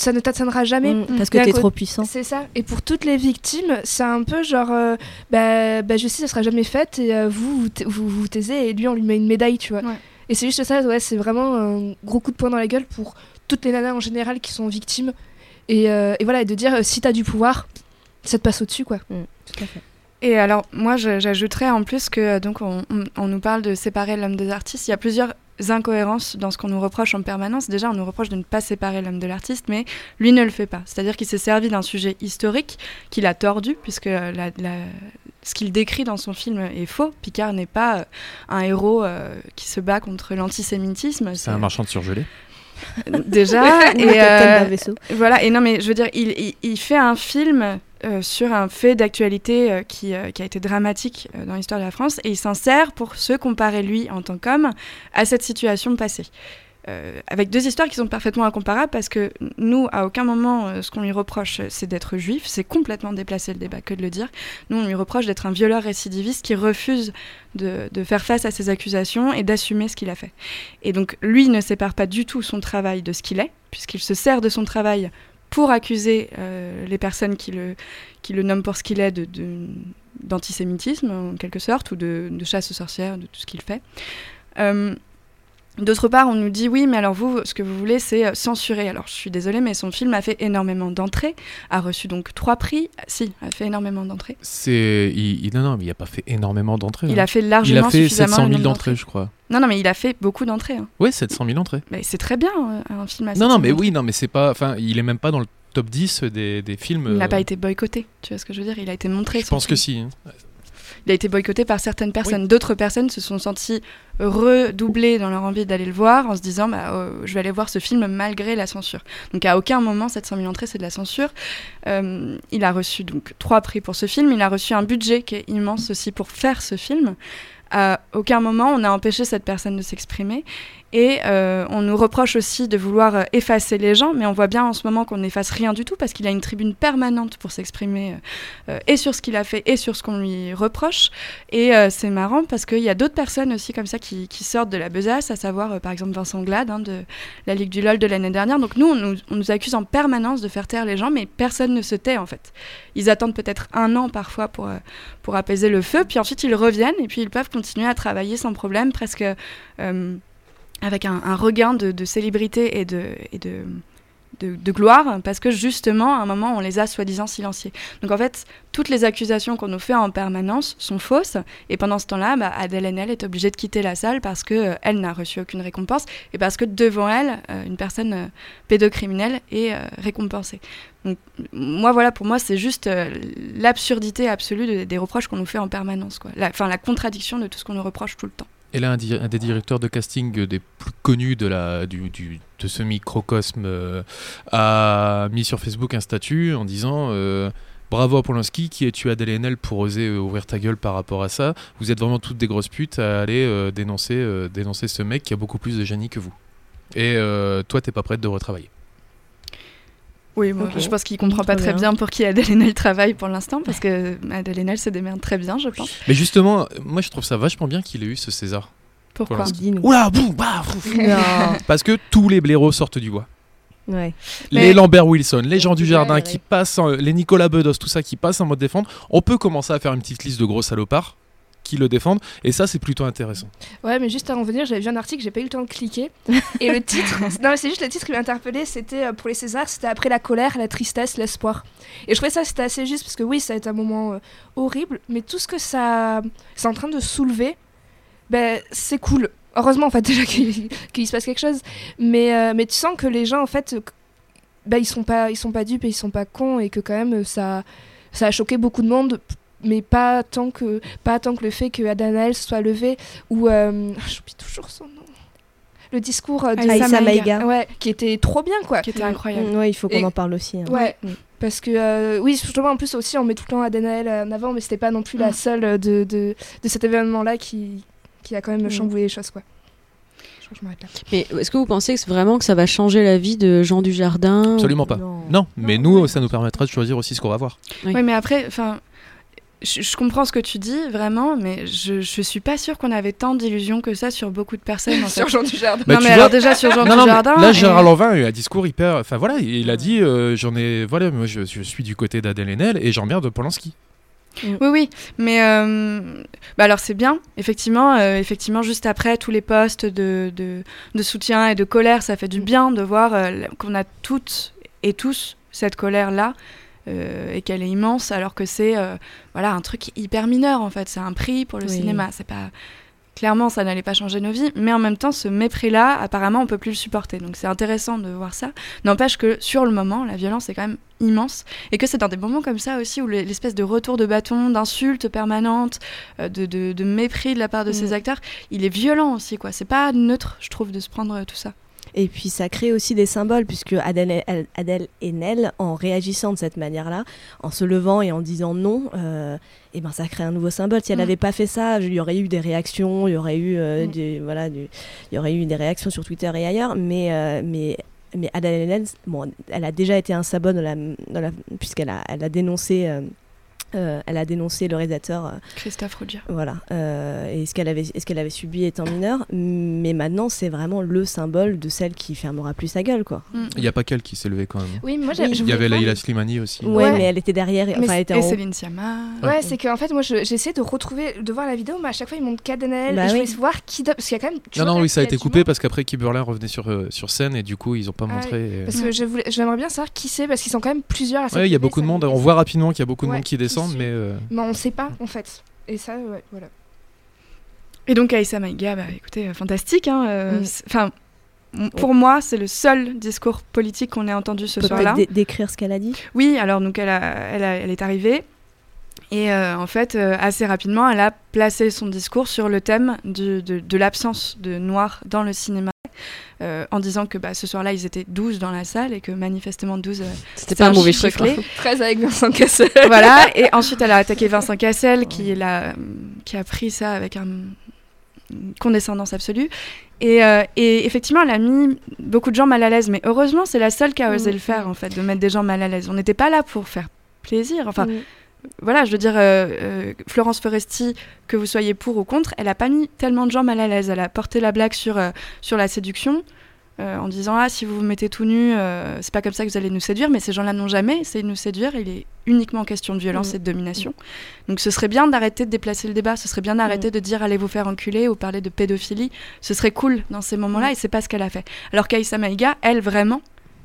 ça ne t'atteindra jamais. Mm, parce que Mais à t'es trop puissant. C'est ça. Et pour toutes les victimes, c'est un peu genre, euh, bah, bah, je sais, ça sera jamais fait, et euh, vous, vous vous taisez, et lui, on lui met une médaille, tu vois. Ouais. Et c'est juste ça, ouais, c'est vraiment un gros coup de poing dans la gueule pour toutes les nanas en général qui sont victimes. Et, euh, et voilà, et de dire, euh, si t'as du pouvoir, ça te passe au-dessus, quoi. Tout à fait. Et alors, moi, j'ajouterais en plus que euh, donc on, on- on nous parle de séparer l'homme des artistes. Il y a plusieurs incohérences dans ce qu'on nous reproche en permanence. Déjà, on nous reproche de ne pas séparer l'homme de l'artiste, mais lui ne le fait pas. C'est-à-dire qu'il s'est servi d'un sujet historique qu'il a tordu, puisque la- la- ce qu'il décrit dans son film est faux. Picard n'est pas un héros euh, qui se bat contre l'antisémitisme. C'est un marchand de surgelé. [laughs] Déjà, et, euh, vaisseau. voilà, et non, mais je veux dire, il, il- il fait un film euh, sur un fait d'actualité euh, qui, euh, qui a été dramatique dans l'histoire de la France, et il s'en sert pour se comparer, lui, en tant qu'homme, à cette situation passée. Euh, avec deux histoires qui sont parfaitement incomparables parce que nous, à aucun moment, euh, ce qu'on lui reproche, c'est d'être juif. C'est complètement déplacé le débat que de le dire. Nous, on lui reproche d'être un violeur récidiviste qui refuse de, de faire face à ces accusations et d'assumer ce qu'il a fait. Et donc, lui ne sépare pas du tout son travail de ce qu'il est, puisqu'il se sert de son travail pour accuser euh, les personnes qui le, nomment pour ce qu'il est de- de- d'antisémitisme, en quelque sorte, ou de, de chasse aux sorcières, de tout ce qu'il fait. Euh, D'autre part, on nous dit oui, mais alors vous, ce que vous voulez, c'est euh, censurer. Alors, je suis désolée, mais son film a fait énormément d'entrées, a reçu donc trois prix. Si, a fait énormément d'entrées. C'est, il, il- non, non, mais il a pas fait énormément d'entrées. Il hein. a fait Il largement a fait suffisamment 700 le 000 nombre d'entrées, je crois. Non, non, mais il a fait beaucoup d'entrées. hein. Ouais, 700 000 entrées. Mais c'est très bien, euh, un film à Non, non, 700 mais 000 oui, non, mais c'est pas. Enfin, il est même pas dans le top 10 des, des films. Il n'a euh, pas été boycotté, tu vois ce que je veux dire Il a été montré. Je pense que si. hein. Il a été boycotté par certaines personnes. D'autres personnes se sont senties redoublées dans leur envie d'aller le voir en se disant bah, euh, je vais aller voir ce film malgré la censure. Donc à aucun moment 700 000 entrées c'est de la censure. Euh, il a reçu donc trois prix pour ce film. Il a reçu un budget qui est immense aussi pour faire ce film. À aucun moment on a empêché cette personne de s'exprimer. Et euh, on nous reproche aussi de vouloir euh, effacer les gens, mais on voit bien en ce moment qu'on n'efface rien du tout parce qu'il a une tribune permanente pour s'exprimer euh, et sur ce qu'il a fait et sur ce qu'on lui reproche. Et c'est marrant parce qu'il y a d'autres personnes aussi comme ça qui, sortent de la besace, à savoir par exemple Vincent Glade hein, de la Ligue du LOL de l'année dernière. Donc nous on, nous, accuse en permanence de faire taire les gens, mais personne ne se tait en fait. Ils attendent peut-être un an parfois pour, pour apaiser le feu, puis ensuite ils reviennent et puis ils peuvent continuer à travailler sans problème, presque avec un, un regain de, célébrité et de... Gloire parce que justement à un moment on les a soi-disant silenciés. Donc en fait toutes les accusations qu'on nous fait en permanence sont fausses et pendant ce temps-là bah, Adèle Haenel est obligée de quitter la salle parce que euh, elle n'a reçu aucune récompense et parce que devant elle euh, une personne euh, pédocriminelle est euh, récompensée. Donc moi voilà pour moi c'est juste euh, l'absurdité absolue de- des reproches qu'on nous fait en permanence Enfin la contradiction de tout ce qu'on nous reproche tout le temps. Et là, un, des directeurs de casting des plus connus de, la, du, du- de ce microcosme euh, a mis sur Facebook un statut en disant euh, Bravo à Polanski qui a tué Adèle pour oser euh, ouvrir ta gueule par rapport à ça? Vous êtes vraiment toutes des grosses putes à aller dénoncer, dénoncer ce mec qui a beaucoup plus de génie que vous. Et toi, t'es pas prête de retravailler. Oui, moi, je pense qu'il comprend pas Très bien. bien pour qui Adèle travaille pour l'instant parce que Adèle se démerde très bien je pense. Mais justement, moi je trouve ça vachement bien qu'il ait eu ce César. Pourquoi. Oula, boum, bah. [laughs] Parce que tous les blaireaux sortent du bois. Ouais. Mais- Les Lambert Wilson, les gens du jardin Ouais, qui passent, en- les Nicolas Bedos, tout ça qui passe en mode défendre, on peut commencer à faire une petite liste de gros salopards qui le défendent et ça c'est plutôt intéressant. Ouais, mais juste avant de venir, j'avais vu un article, j'ai pas eu le temps de cliquer. Et le titre, [laughs] non, mais c'est juste le titre qui m'a interpellé, c'était euh, pour les Césars, c'était après la colère, la tristesse, l'espoir. Et je trouvais ça, c'était assez juste, parce que oui, ça a été un moment euh, horrible, mais tout ce que ça c'est en train de soulever, ben, c'est cool. Heureusement, en fait, [laughs] déjà qu'il se passe quelque chose. Mais, euh, mais tu sens que les gens, en fait, ben, ils, sont pas, ils sont pas dupes et ils sont pas cons, et que quand même, ça, ça a choqué beaucoup de monde. Mais pas tant que, pas tant que le fait que Adanael soit levé ou euh, j'oublie toujours son nom. Le discours euh, de Aïssa Aïssa Maïga. Maïga. ouais, qui était trop bien quoi. Qui était incroyable. Mm, Ouais, il faut qu'on en parle aussi. hein. Ouais. Mm. Parce que euh, oui, justement en plus aussi on met tout le temps Adanael en avant, mais c'était pas non plus la Mm. seule de, de, de cet événement-là qui, qui a quand même chamboulé les choses quoi. Je crois que je m'arrête là. Mais est-ce que vous pensez que c'est vraiment que ça va changer la vie de Jean Dujardin Absolument pas. Non. Non, mais Non, nous ouais. ça nous permettra de choisir aussi ce qu'on va voir. Oui. Oui, mais après, enfin, je, je comprends ce que tu dis vraiment, mais je, je suis pas sûre qu'on avait tant d'illusions que ça sur beaucoup de personnes. En [laughs] fait. Sur Jean Dujardin. Bah, non mais vois- alors déjà sur Jean Non, non, mais Dujardin. là, et- Gérard Lanvin a eu un discours hyper. Enfin voilà, il a dit euh, j'en ai. Voilà, moi je, je suis du côté d'Adèle Haenel et j'emmerde Polanski. Oui, oui, mais euh, bah alors c'est bien, effectivement, euh, effectivement, juste après tous les postes de, de, de soutien et de colère, ça fait du bien de voir euh, qu'on a toutes et tous cette colère-là euh, et qu'elle est immense, alors que c'est euh, voilà un truc hyper mineur en fait, c'est un prix pour le Oui. cinéma, c'est pas clairement ça n'allait pas changer nos vies, mais en même temps ce mépris-là, apparemment on peut plus le supporter, donc c'est intéressant de voir ça. N'empêche que sur le moment, la violence est quand même immense et que c'est dans des moments comme ça aussi où le- l'espèce de retour de bâton, d'insultes permanentes, euh, de, de- de mépris de la part de ces Mm. acteurs, il est violent aussi quoi. C'est pas neutre, je trouve, de se prendre tout ça. Et puis ça crée aussi des symboles, puisque Adèle, Adèle Haenel, en réagissant de cette manière-là, en se levant et en disant non, euh, eh ben ça crée un nouveau symbole. Si elle Mm. n'avait pas fait ça, il y aurait eu des réactions, il y aurait eu, euh, Mm. des, voilà, du- il y aurait eu des réactions sur Twitter et ailleurs, mais, euh, mais, mais Adèle Haenel, bon, elle a déjà été un symbole dans la, dans la- puisqu'elle a, elle a dénoncé. Euh, elle a dénoncé le réalisateur euh, Christophe Rougier. voilà, euh, et ce qu'elle avait, ce qu'elle avait subi étant mineure. Mais maintenant, c'est vraiment le symbole de celle qui fermera plus sa gueule, quoi. Il n'y a pas qu'elle qui s'est levée quand même. Oui, moi, Oui. j'ai- je Il y avait Laïla Slimani aussi. Ouais, Ouais. mais elle était derrière, et- Mais enfin, elle était en Et haut. Céline Sciamma. Ouais, c'est qu'en fait, moi, je- j'essaie de retrouver, de voir la vidéo, mais à chaque fois, ils montrent Cadenel. Bah et je oui. voulais voir qui. Parce qu'il y a quand même. Non, non, oui, ça a été coupé parce qu'après Kiberlin revenait sur, euh, sur scène et du coup ils ont pas Ah montré. et- Parce que je voulais, j'aimerais bien savoir qui c'est, parce qu'ils sont quand même plusieurs à cette Ouais, il y a beaucoup de monde. On voit rapidement qu'il y a beaucoup de monde qui qui mais euh, Mais on sait pas, en fait. Et ça, ouais, voilà. Et donc Aïssa Maïga, bah, écoutez, euh, fantastique. hein, euh, Mm. Enfin, pour moi, c'est le seul discours politique qu'on ait entendu ce soir-là. peut-être dé- décrire ce qu'elle a dit? Oui, alors donc elle, a- elle, a- elle est arrivée et euh, en fait euh, assez rapidement elle a placé son discours sur le thème du- de, de l'absence de noirs dans le cinéma euh, en disant que bah, ce soir-là ils étaient 12 dans la salle et que manifestement 12 euh, C'était pas un mauvais chiffre chiffre. hein. [laughs] clé. 13 avec Vincent Cassel. [laughs] voilà et [laughs] ensuite elle a attaqué Vincent Cassel qui, l'a- qui a pris ça avec un une condescendance absolue et, euh, et effectivement elle a mis beaucoup de gens mal à l'aise mais heureusement c'est la seule qui a osé Mm. le faire en fait de mettre des gens mal à l'aise on n'était pas là pour faire plaisir enfin Mm. Voilà, je veux dire, euh, euh, Florence Foresti, que vous soyez pour ou contre, elle a pas mis tellement de gens mal à l'aise. Elle a porté la blague sur, euh, sur la séduction. euh, en disant ah si vous vous mettez tout nu c'est pas comme ça que vous allez nous séduire mais ces gens-là n'ont jamais essayé de nous séduire il est uniquement question de violence Mm. et de domination donc ce serait bien d'arrêter de déplacer le débat ce serait bien d'arrêter de dire allez vous faire enculer ou parler de pédophilie ce serait cool dans ces moments-là et c'est pas ce qu'elle a fait alors qu'Aïssa Maïga elle vraiment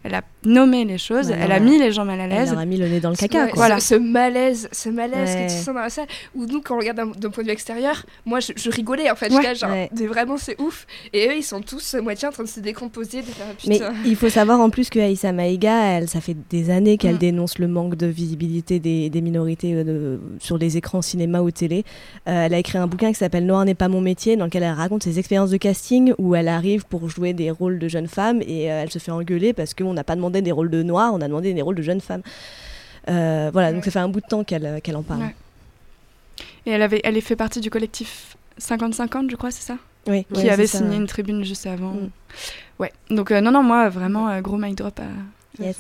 elle a nommé les choses Ouais, elle a mis les gens mal à Elle l'aise leur a mis le nez dans le caca, quoi. Voilà. Ce, ce malaise, ce malaise Ouais. que tu sens dans la salle, où nous, quand on regarde d'un point de vue extérieur, moi, je, je rigolais, en fait. Ouais. J'étais là, genre, Ouais. mais vraiment, c'est ouf. Et eux, ils sont tous euh, moitié en train de se décomposer, de faire Mais il faut savoir en plus que Aïssa Maïga, elle, ça fait des années qu'elle Mm. dénonce le manque de visibilité des, des minorités euh, de- sur les écrans cinéma ou télé. Euh, elle a écrit un bouquin qui s'appelle Noir n'est pas mon métier, dans lequel elle raconte ses expériences de casting où elle arrive pour jouer des rôles de jeunes femmes et euh, elle se fait engueuler parce qu'on n'a pas demandé des rôles de noirs, on a demandé des rôles de jeunes femmes. Euh, voilà, donc ça fait un bout de temps qu'elle euh, en parle. Ouais. Et elle, avait, elle est fait partie du collectif 50-50, je crois, c'est ça? Oui, Qui ouais, avait ça, signé une tribune juste avant. Mm. Ouais. Donc, euh, non, non, moi, vraiment, euh, gros mic drop à, Yes.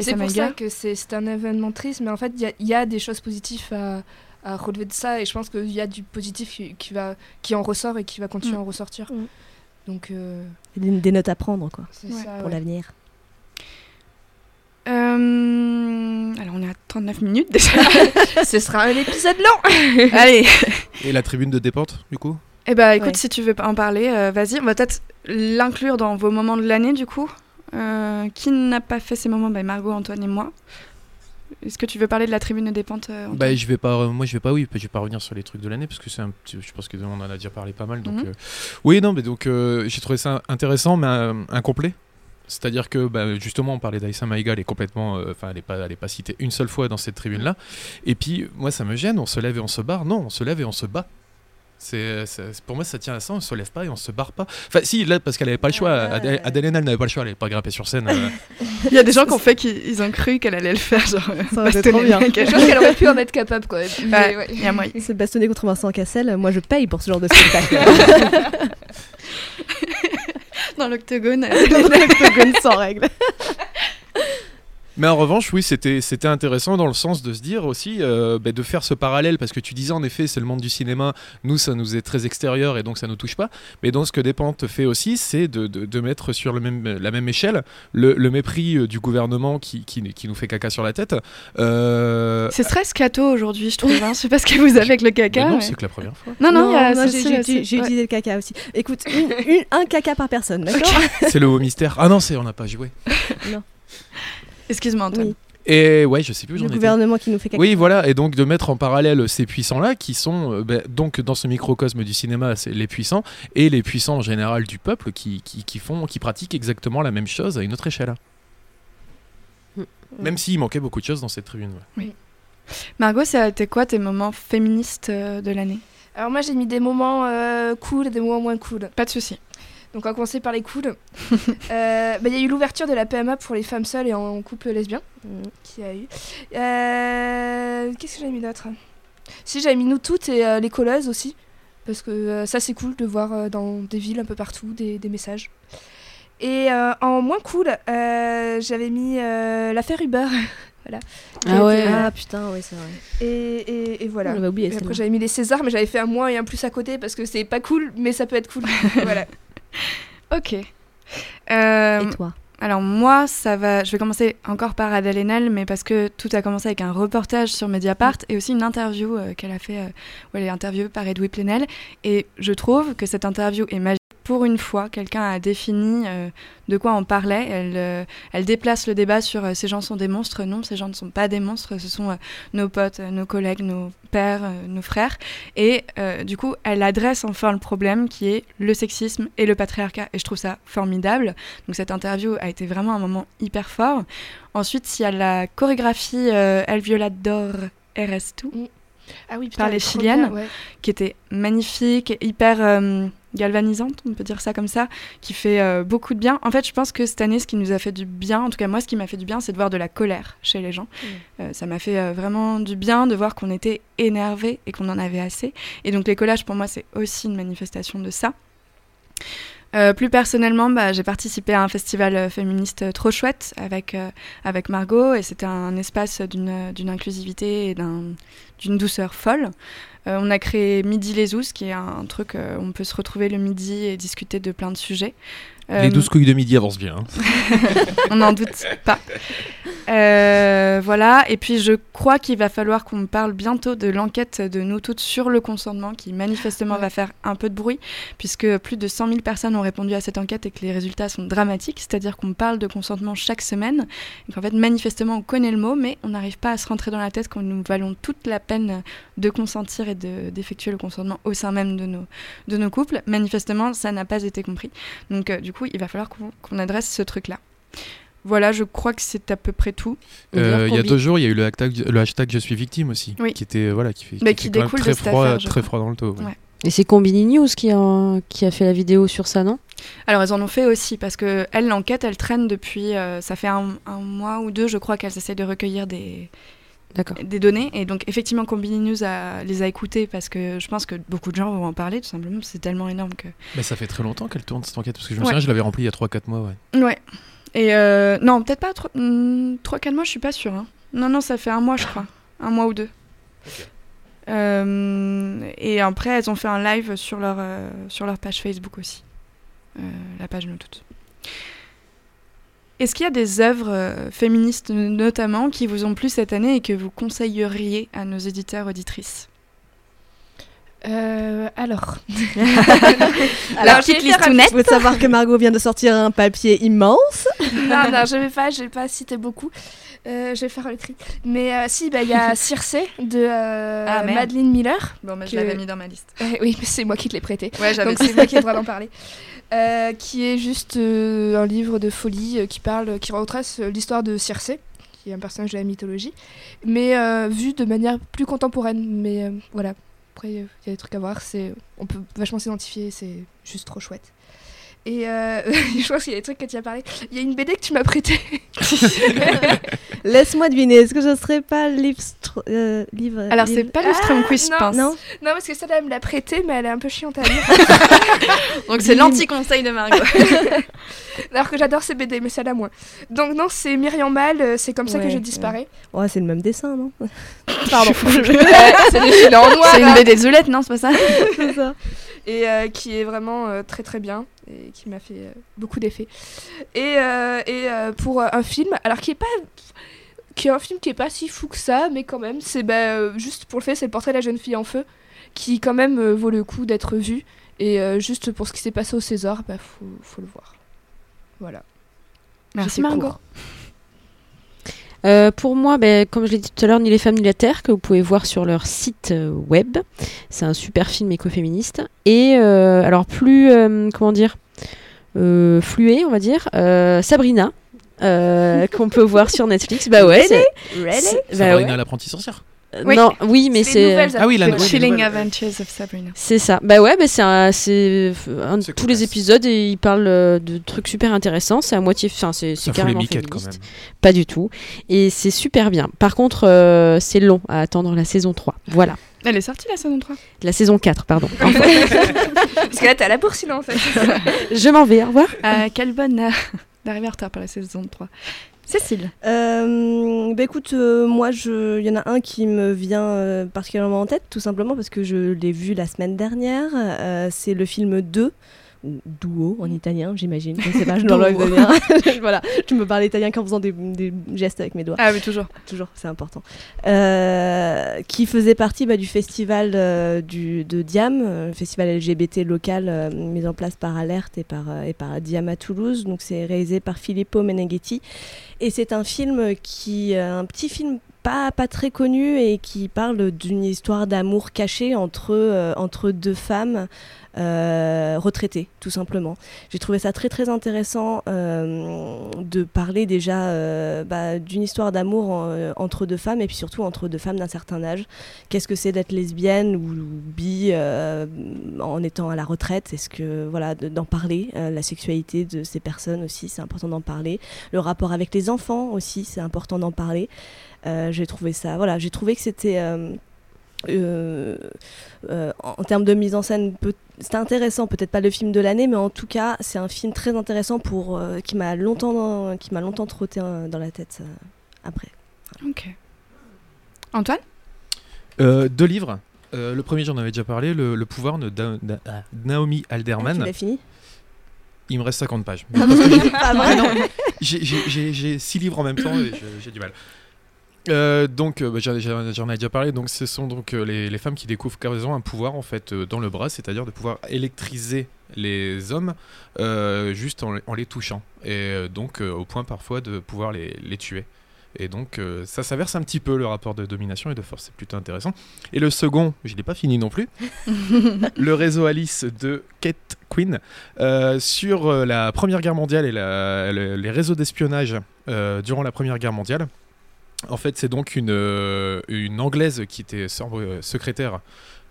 C'est pour ça que c'est un événement triste, mais en fait, il y a- il y, a des choses positives à, à relever de ça, et je pense qu'il y a du positif qui, qui va, qui en ressort et qui va continuer Mm. à en ressortir. Mm. Donc, euh, Des, des notes à prendre quoi, c'est Ouais. ça. pour ouais. l'avenir. Euh, Alors, on est à 39 minutes déjà. [laughs] Ce sera un épisode long [laughs] Allez. et la tribune de dépente du coup? Eh ben, écoute, Ouais. si tu veux en parler, euh, vas-y. On va peut-être l'inclure dans vos moments de l'année, du coup. Euh, qui n'a pas fait ces moments? Ben, Margot, Antoine et moi. Est-ce que tu veux parler de la tribune des pentes euh, Antoine? Bah, je vais pas, moi je vais pas, oui, je vais pas revenir sur les trucs de l'année parce que c'est un petit, je pense que on en a déjà parlé pas mal. Donc, Mhm. euh, oui, non, mais donc euh, j'ai trouvé ça intéressant, mais euh, incomplet. C'est-à-dire que bah, justement, on parlait d'Aïssa Maïga, elle est complètement, euh, enfin, elle est pas, elle est pas citée une seule fois dans cette tribune-là. Et puis, moi, ça me gêne. On se lève et on se barre. Non, on se lève et on se bat. C'est, c'est- pour moi, ça tient à ça. On se lève pas et on se barre pas. Enfin, si, là, parce qu'elle avait pas le choix. Ouais. Adèle Adèle Haenel n'avait pas le choix. Elle n'avait pas grimpé sur scène. euh, [laughs] Il y a des gens qui ont fait qu'ils ils ont cru qu'elle allait le faire, genre. euh, Ça aurait été bastonner trop bien. Je pense qu'elle aurait pu en être capable quand même. Mais Ouais, ouais. il y a moyen. Se bastonner contre Vincent Cassel, moi je paye pour ce genre de spectacle. [laughs] Dans l'octogone. [laughs] Dans l'octogone sans règle. [laughs] Mais en revanche, oui, c'était c'était intéressant dans le sens de se dire aussi, euh, bah, de faire ce parallèle, parce que tu disais en effet, c'est le monde du cinéma, nous, ça nous est très extérieur et donc ça nous touche pas. Mais donc, ce que Despentes fait aussi, c'est de, de, de mettre sur le même, la même échelle le, le mépris euh, du gouvernement qui, qui, qui nous fait caca sur la tête. Euh, C'est très scato aujourd'hui, je trouve. Hein. Je sais pas ce que vous avez avec le mais caca. non, mais- c'est que la première fois. Non, non, y a j'ai- j'ai Ouais. utilisé le caca aussi. Écoute, une- une- un caca par personne, d'accord? C'est le haut mystère. Ah non, c'est on n'a pas joué. [laughs] Excuse-moi, Antoine. Oui. Et ouais, je sais plus où j'en Le étais. gouvernement qui nous fait caca. Oui, voilà, et donc de mettre en parallèle ces puissants-là, qui sont euh, ben, donc dans ce microcosme du cinéma, c'est les puissants, et les puissants en général du peuple qui, qui, qui font, qui pratiquent exactement la même chose à une autre échelle. Mm. Même s'il manquait beaucoup de choses dans cette tribune. ouais. Margot, ça a été quoi tes moments féministes euh, de l'année? Alors moi j'ai mis des moments euh, cool et des moments moins cool. Pas de souci. Donc on va commencer par les cools. [laughs] Euh, bah, Il y a eu l'ouverture de la PMA pour les femmes seules et en couple lesbien. Mm. Qui a eu. Euh, Qu'est-ce que j'avais mis d'autre? Si j'avais mis nous toutes et euh, les colleuses aussi. Parce que ça c'est cool de voir dans des villes un peu partout des, des messages. Et en moins cool, j'avais mis l'affaire Uber. [laughs] voilà. Ah ouais. été- Ah putain, oui, c'est vrai. Et, et, et voilà. On oublié, Et après j'avais mis les Césars, mais j'avais fait un moins et un plus à côté parce que c'est pas cool, mais ça peut être cool. [laughs] voilà. [laughs] Ok. Euh, Et toi alors moi, ça va. Je vais commencer encore par Adèle Haenel, mais parce que tout a commencé avec un reportage sur Mediapart et aussi une interview euh, qu'elle a fait, euh, où elle est interviewée par Edoui Plenel. Et je trouve que cette interview est magique. Pour une fois, quelqu'un a défini euh, de quoi on parlait. Elle, euh, elle déplace le débat sur euh, ces gens sont des monstres. Non, ces gens ne sont pas des monstres. Ce sont nos potes, nos collègues, nos pères, nos frères. Et du coup, elle adresse enfin le problème qui est le sexisme et le patriarcat. Et je trouve ça formidable. Donc cette interview a été vraiment un moment hyper fort. Ensuite, il y a la chorégraphie El Violador RS2 Ah oui, Par les Chiliennes. bien, ouais. qui était magnifique, hyper galvanisante, on peut dire ça comme ça, qui fait euh, beaucoup de bien. En fait, je pense que cette année, ce qui nous a fait du bien, en tout cas moi, ce qui m'a fait du bien, c'est de voir de la colère chez les gens. Euh, ça m'a fait euh, vraiment du bien de voir qu'on était énervé et qu'on en avait assez. Et donc les collages, pour moi, c'est aussi une manifestation de ça. Euh, plus personnellement, bah, j'ai participé à un festival euh, féministe euh, trop chouette avec, Margot et c'était un espace d'une inclusivité et d'un- d'une douceur folle. On a créé Midi les Ous, qui est un, truc où on peut se retrouver le midi et discuter de plein de sujets. Euh, Les 12 couilles de midi avancent bien. hein. [laughs] on n'en doute pas. Euh, voilà, et puis je crois qu'il va falloir qu'on parle bientôt de l'enquête de nous toutes sur le consentement, qui manifestement Ouais. va faire un peu de bruit, puisque plus de 100 000 personnes ont répondu à cette enquête et que les résultats sont dramatiques, c'est-à-dire qu'on parle de consentement chaque semaine, et qu'en fait manifestement on connaît le mot, mais on n'arrive pas à se rentrer dans la tête quand nous valons toute la peine de consentir et de- d'effectuer le consentement au sein même de nos, de nos couples. Manifestement, ça n'a pas été compris. Donc euh, du coup, il va falloir qu'on adresse ce truc-là. Voilà, je crois que c'est à peu près tout. Euh, il y a deux jours, il y a eu le hashtag, le hashtag Je suis victime aussi, Oui. qui était voilà, qui fait, qui quand même découle de très cette froid, affaire, très froid dans le taux. ouais. Ouais. Et c'est Combini News qui a, qui a fait la vidéo sur ça, non? Alors, elles en ont fait aussi, parce que elle, l'enquête, elle traîne depuis. euh, ça fait un, un mois ou deux, je crois, qu'elles essaient de recueillir des. Des données. Et donc, effectivement, Combini News a- les a écoutées, parce que je pense que beaucoup de gens vont en parler, tout simplement. C'est tellement énorme que. Mais ça fait très longtemps qu'elle tourne cette enquête, parce que je me Ouais. souviens, je l'avais remplie il y a 3-4 mois. Ouais. Ouais. Et euh, non, peut-être pas 3-4 mois, je suis pas sûre. hein. Non, non, ça fait un mois, je crois. Un mois ou deux. Euh, et après, elles ont fait un live sur leur, euh, sur leur page Facebook aussi. Euh, la page Nous Toutes. Est-ce qu'il y a des œuvres euh, féministes notamment qui vous ont plu cette année et que vous conseilleriez à nos éditeurs auditrices? Euh, alors. [laughs] Alors, petite rapide. listounette. Il faut savoir que Margot vient de sortir un papier immense. non, non, je vais pas, je vais pas citer beaucoup. Euh, je vais faire le tri. Mais euh, si, bah, il y a [laughs] Circe de euh, Ah. Madeleine Miller. Bon, mais je l'avais mis dans ma liste. Euh, [laughs] oui, mais c'est moi qui te l'ai prêté. Ouais, j'avais Donc c'est [laughs] moi qui ai le droit d'en parler. Euh, qui est juste euh, un livre de folie euh, qui parle, qui retrace euh, l'histoire de Circe, qui est un personnage de la mythologie, mais euh, vu de manière plus contemporaine. Mais euh, voilà, après il y a des trucs à voir. C'est, on peut vachement s'identifier. C'est juste trop chouette. Et euh, [laughs] je pense qu'il y a des trucs que tu as parlé. Il y a une BD que tu m'as prêtée. [laughs] Laisse-moi deviner, est-ce que je serais pas euh, livre Alors, c'est pas le Strum Quiz, je non, pense. Non Non, parce que ça, elle me l'a prêté, mais elle est un peu chiante à lire. [laughs] Donc, c'est l'anti-conseil de Margot. Alors que j'adore ces BD, mais celle-là moins. Donc non, c'est Myriam Mal, euh, c'est comme ça que je disparais. Ouais, c'est le même dessin, non? Pardon. c'est une. BD de Zoulette, non C'est pas ça? C'est ça. Et euh, qui est vraiment euh, très très bien et qui m'a fait euh, beaucoup d'effets. Et, et pour un film, alors qui est pas qui est un film qui est pas si fou que ça, mais quand même, c'est bah, juste pour le fait, c'est le portrait de la jeune fille en feu, qui quand même euh, vaut le coup d'être vu. Et euh, juste pour ce qui s'est passé au César, bah faut, faut le voir. Voilà. Merci Margot. Euh, pour moi, ben, comme je l'ai dit tout à l'heure, Ni les femmes ni la terre, que vous pouvez voir sur leur site euh, web. C'est un super film écoféministe. Et euh, alors plus, euh, comment dire, flué, on va dire, Sabrina, [laughs] qu'on peut voir sur Netflix. Bah ouais, c'est- c'est- bah Sabrina ouais. l'apprentie sorcière. Euh, Oui. Non, oui, mais C'est Ah oui, la The nouvelle- Chilling Adventures of Sabrina. C'est ça. Bah ouais, bah c'est un, c'est un tous les épisodes et il parle euh, de trucs super intéressants. C'est à moitié, enfin c'est carrément quand même. Pas du tout. Et c'est super bien. Par contre, euh, c'est long à attendre la saison 3. Voilà. Elle est sortie la saison 3 La saison 4, pardon. [laughs] Parce que là, t'es à la bourse, en fait. Je m'en vais, au revoir. Euh, Quel bonheur d'arriver en retard pour la saison 3. Cécile. Euh, bah écoute, euh, moi, il y en a un qui me vient euh, particulièrement en tête, tout simplement parce que je l'ai vu la semaine dernière. C'est le film 2, ou Duo en italien, j'imagine. Je ne [laughs] sais pas, je Duo. bien. [laughs] voilà, je me parle italien qu'en faisant des, des gestes avec mes doigts. Ah oui, toujours. Toujours, c'est important. Euh, qui faisait partie bah, du festival euh, du, de Diam, euh, le festival LGBT local euh, mis en place par Alerte et par, et par Diam à Toulouse. Donc c'est réalisé par Filippo Meneghetti. Et c'est un film qui, un petit film pas, très connu et qui parle d'une histoire d'amour caché entre, euh, entre deux femmes euh, retraitées, tout simplement. J'ai trouvé ça très très intéressant euh, de parler déjà bah, d'une histoire d'amour en- entre deux femmes et puis surtout entre deux femmes d'un certain âge. Qu'est-ce que c'est d'être lesbienne ou, ou bi en étant à la retraite? Est-ce que voilà de- d'en parler La sexualité de ces personnes aussi, c'est important d'en parler. Le rapport avec les enfants aussi, c'est important d'en parler. Euh, j'ai trouvé ça, voilà, j'ai trouvé que c'était euh, euh, euh, en, termes de mise en scène, c'était intéressant, peut-être pas le film de l'année, mais en tout cas, c'est un film très intéressant pour euh, qui m'a longtemps, qui m'a longtemps trotté euh, dans la tête euh, après. Ok. Antoine? Euh, deux livres. Euh, le premier, j'en avais déjà parlé, Le, Le pouvoir de Da- Da- ah, Naomi Ah, tu Alderman. l'as fini? Il me reste 50 pages. Ah, [laughs] j'ai- Ah, Ouais, vrai non, j'ai- j'ai j'ai- j'ai six livres en même temps et j'ai du mal. Euh, donc, euh, bah, j'en ai déjà parlé. Donc, ce sont donc euh, les, les femmes qui découvrent qu'elles ont un pouvoir en fait dans le bras, c'est-à-dire de pouvoir électriser les hommes euh, juste en, en les touchant, et donc euh, au point parfois de pouvoir les, les tuer. Et donc, euh, ça s'inverse un petit peu le rapport de domination et de force. C'est plutôt intéressant. Et le second, je l'ai pas fini non plus. [laughs] le réseau Alice de Kate Quinn euh, sur la Première Guerre mondiale et la- le- les réseaux d'espionnage euh, durant la Première Guerre mondiale. En fait, c'est donc une, euh, Anglaise qui était euh, secrétaire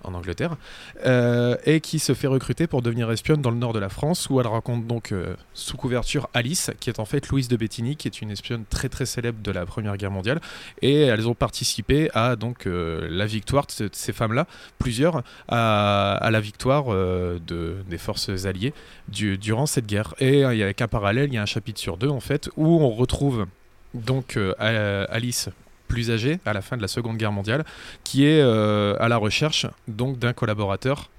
en Angleterre euh, et qui se fait recruter pour devenir espionne dans le nord de la France où elle rencontre donc sous couverture Alice qui est en fait Louise de Bettigny qui est une espionne très très célèbre de la Première Guerre mondiale. Et elles ont participé à donc la victoire de, ce- de ces femmes-là plusieurs à, la victoire de, des forces alliées du- durant cette guerre. Et il y a qu'un parallèle il y a un chapitre sur deux en fait où on retrouve donc euh, Alice plus âgée à la fin de la Seconde Guerre mondiale qui est euh, à la recherche donc d'un collaborateur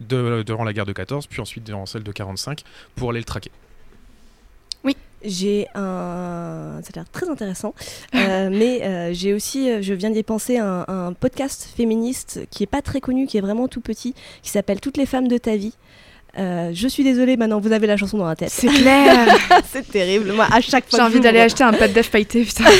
de, durant la guerre de 14 puis ensuite durant celle de 45 pour aller le traquer. J'ai un. Ça a l'air très intéressant. Euh, [laughs] mais euh, j'ai aussi, euh, je viens d'y penser, un, un podcast féministe qui est pas très connu, qui est vraiment tout petit, qui s'appelle Toutes les femmes de ta vie. Euh, je suis désolée, maintenant vous avez la chanson dans la tête. C'est clair [laughs] C'est terrible. Moi, à chaque fois. J'ai envie d'aller acheter un pâte d'œuf pailleté, putain. [laughs]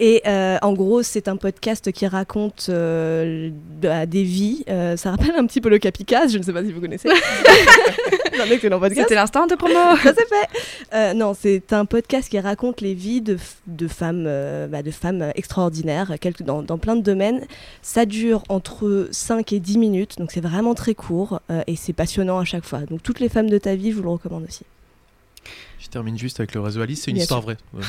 Et euh, en gros, c'est un podcast qui raconte euh, bah, des vies. Euh, ça rappelle un petit peu le Capicaz, je ne sais pas si vous connaissez. [laughs] c'est un excellent podcast. C'était l'instant de promo [laughs] Ça c'est fait. Euh, non, c'est un podcast qui raconte les vies de, femmes, euh, bah, de femmes extraordinaires, quelques, dans, dans plein de domaines. Ça dure entre 5 et 10 minutes, donc c'est vraiment très court euh, et c'est passionnant à chaque fois. Donc toutes les femmes de ta vie, je vous le recommande aussi. Je termine juste avec le réseau Alice, c'est une Bien histoire vraie. [laughs] Ouais,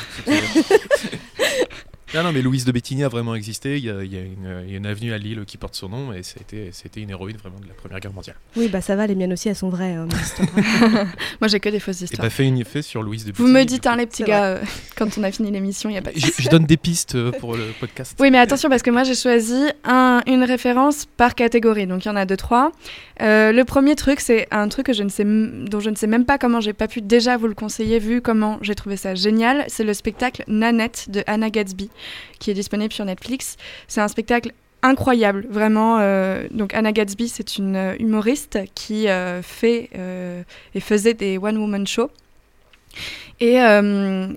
Non, non, mais Louise de Bettigny a vraiment existé. Il y a, il y a une, il y a une avenue à Lille qui porte son nom et c'était c'était une héroïne vraiment de la Première Guerre mondiale. Oui, bah ça va, les miennes aussi, elles sont vraies. hein, histoires. [laughs] Moi, j'ai que des fausses Et histoires. bah, fait une effet sur Louise de Vous Bettigny. me du dites, hein, les petits gars, euh, quand on a fini l'émission, il n'y a pas de Je, je donne des pistes euh, pour le podcast. Oui, mais attention parce que moi j'ai choisi un- une référence par catégorie, donc il y en a deux trois. Euh, le premier truc, c'est un truc que je ne sais, m- dont je ne sais même pas comment j'ai pas pu déjà vous le conseiller vu comment j'ai trouvé ça génial. C'est le spectacle Nanette de Anna Gatsby qui est disponible sur Netflix. C'est un spectacle incroyable, vraiment. euh, donc Anna Gatsby, c'est une euh, humoriste qui euh, fait et faisait des one woman shows et